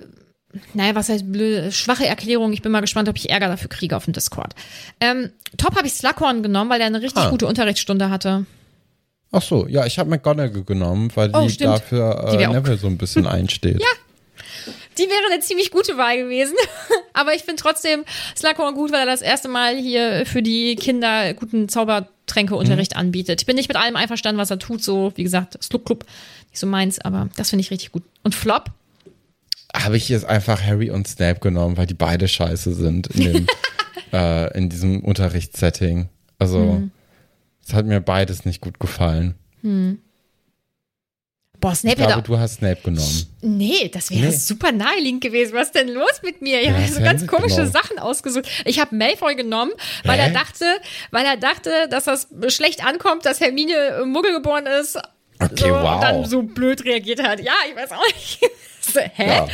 naja, was heißt blöde, schwache Erklärung. Ich bin mal gespannt, ob ich Ärger dafür kriege auf dem Discord. Ähm, Top habe ich Slughorn genommen, weil er eine richtig Ah. gute Unterrichtsstunde hatte. Ach so, ja, ich habe McGonagall genommen, weil Oh, die stimmt. dafür Die äh, auch- Neville so ein bisschen einsteht. ja. Die wäre eine ziemlich gute Wahl gewesen. Aber ich finde trotzdem Slughorn gut, weil er das erste Mal hier für die Kinder guten Zaubertränkeunterricht Mhm. anbietet. Ich bin nicht mit allem einverstanden, was er tut. So, wie gesagt, Slug Club, nicht so meins, aber das finde ich richtig gut. Und Flop? Habe ich jetzt einfach Harry und Snape genommen, weil die beide scheiße sind in, dem, äh, in diesem Unterrichtssetting. Also, Mhm. es hat mir beides nicht gut gefallen. Boah, Ich Snape glaube, hätte. du hast Snape genommen. Nee, das wäre Nee. super naheliegend gewesen. Was ist denn los mit mir? Ich Ja, habe so ganz komische genommen? Sachen ausgesucht. Ich habe Malfoy genommen, weil Hä? er dachte, weil er dachte, dass das schlecht ankommt, dass Hermine äh, Muggel geboren ist. Okay, so, wow. Und dann so blöd reagiert hat. Ja, ich weiß auch nicht. hä? Ja.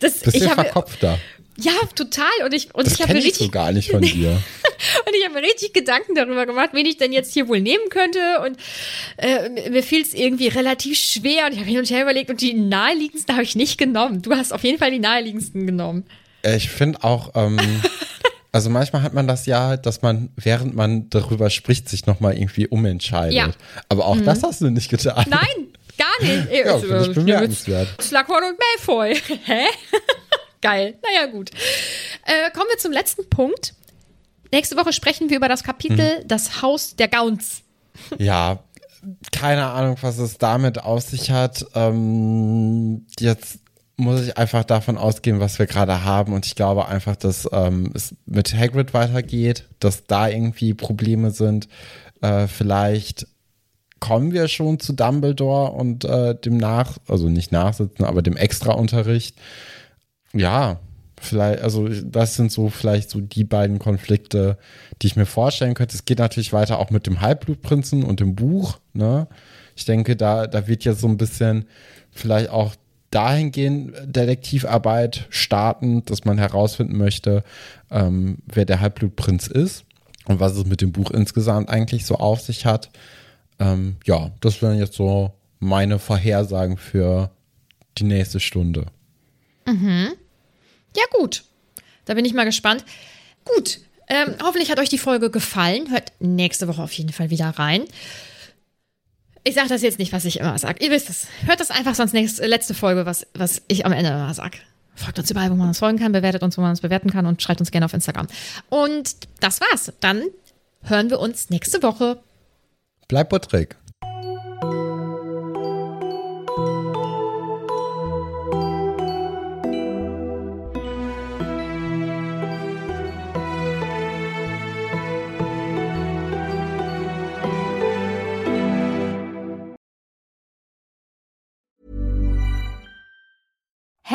Das, Bisschen ich habe verkopfter. Ja total und ich und Das ich habe mir ich richtig so gar nicht von dir. und ich habe mir richtig Gedanken darüber gemacht, wen ich denn jetzt hier wohl nehmen könnte. Und äh, mir- fiel es irgendwie relativ schwer. Und ich habe hin und her überlegt und die naheliegendsten habe ich nicht genommen. Du hast auf jeden Fall die naheliegendsten genommen. Äh, Ich finde auch, ähm, also manchmal hat man das ja, dass man, während man darüber spricht, sich nochmal irgendwie umentscheidet. Ja. Mhm. Aber auch das hast du nicht getan. Nein, gar nicht. Ja, also, ich bemerkenswert. Slughorn und Malfoy. Hä? Geil. Naja, gut. Äh, kommen wir zum letzten Punkt. Nächste Woche sprechen wir über das Kapitel Mhm. Das Haus der Gauns. Ja, keine Ahnung, was es damit auf sich hat. Ähm, jetzt muss ich einfach davon ausgehen, was wir gerade haben. Und ich glaube einfach, dass ähm, es mit Hagrid weitergeht, dass da irgendwie Probleme sind. Äh, vielleicht kommen wir schon zu Dumbledore und äh, dem Nach, also nicht Nachsitzen, aber dem Extraunterricht. Ja, vielleicht, also das sind so vielleicht so die beiden Konflikte, die ich mir vorstellen könnte. Es geht natürlich weiter auch mit dem Halbblutprinzen und dem Buch. Ne? Ich denke, da, da wird ja so ein bisschen vielleicht auch dahingehend Detektivarbeit starten, dass man herausfinden möchte, ähm, wer der Halbblutprinz ist und was es mit dem Buch insgesamt eigentlich so auf sich hat. Ähm, ja, das wären jetzt so meine Vorhersagen für die nächste Stunde. Ja, gut. Da bin ich mal gespannt. Gut. Ähm, hoffentlich hat euch die Folge gefallen. Hört nächste Woche auf jeden Fall wieder rein. Ich sage das jetzt nicht, was ich immer sage. Ihr wisst es. Hört das einfach sonst nächste, letzte Folge, was, was ich am Ende immer sage. Folgt uns überall, wo man uns folgen kann, bewertet uns, wo man uns bewerten kann und schreibt uns gerne auf Instagram. Und das war's. Dann hören wir uns nächste Woche. Bleib Patrick.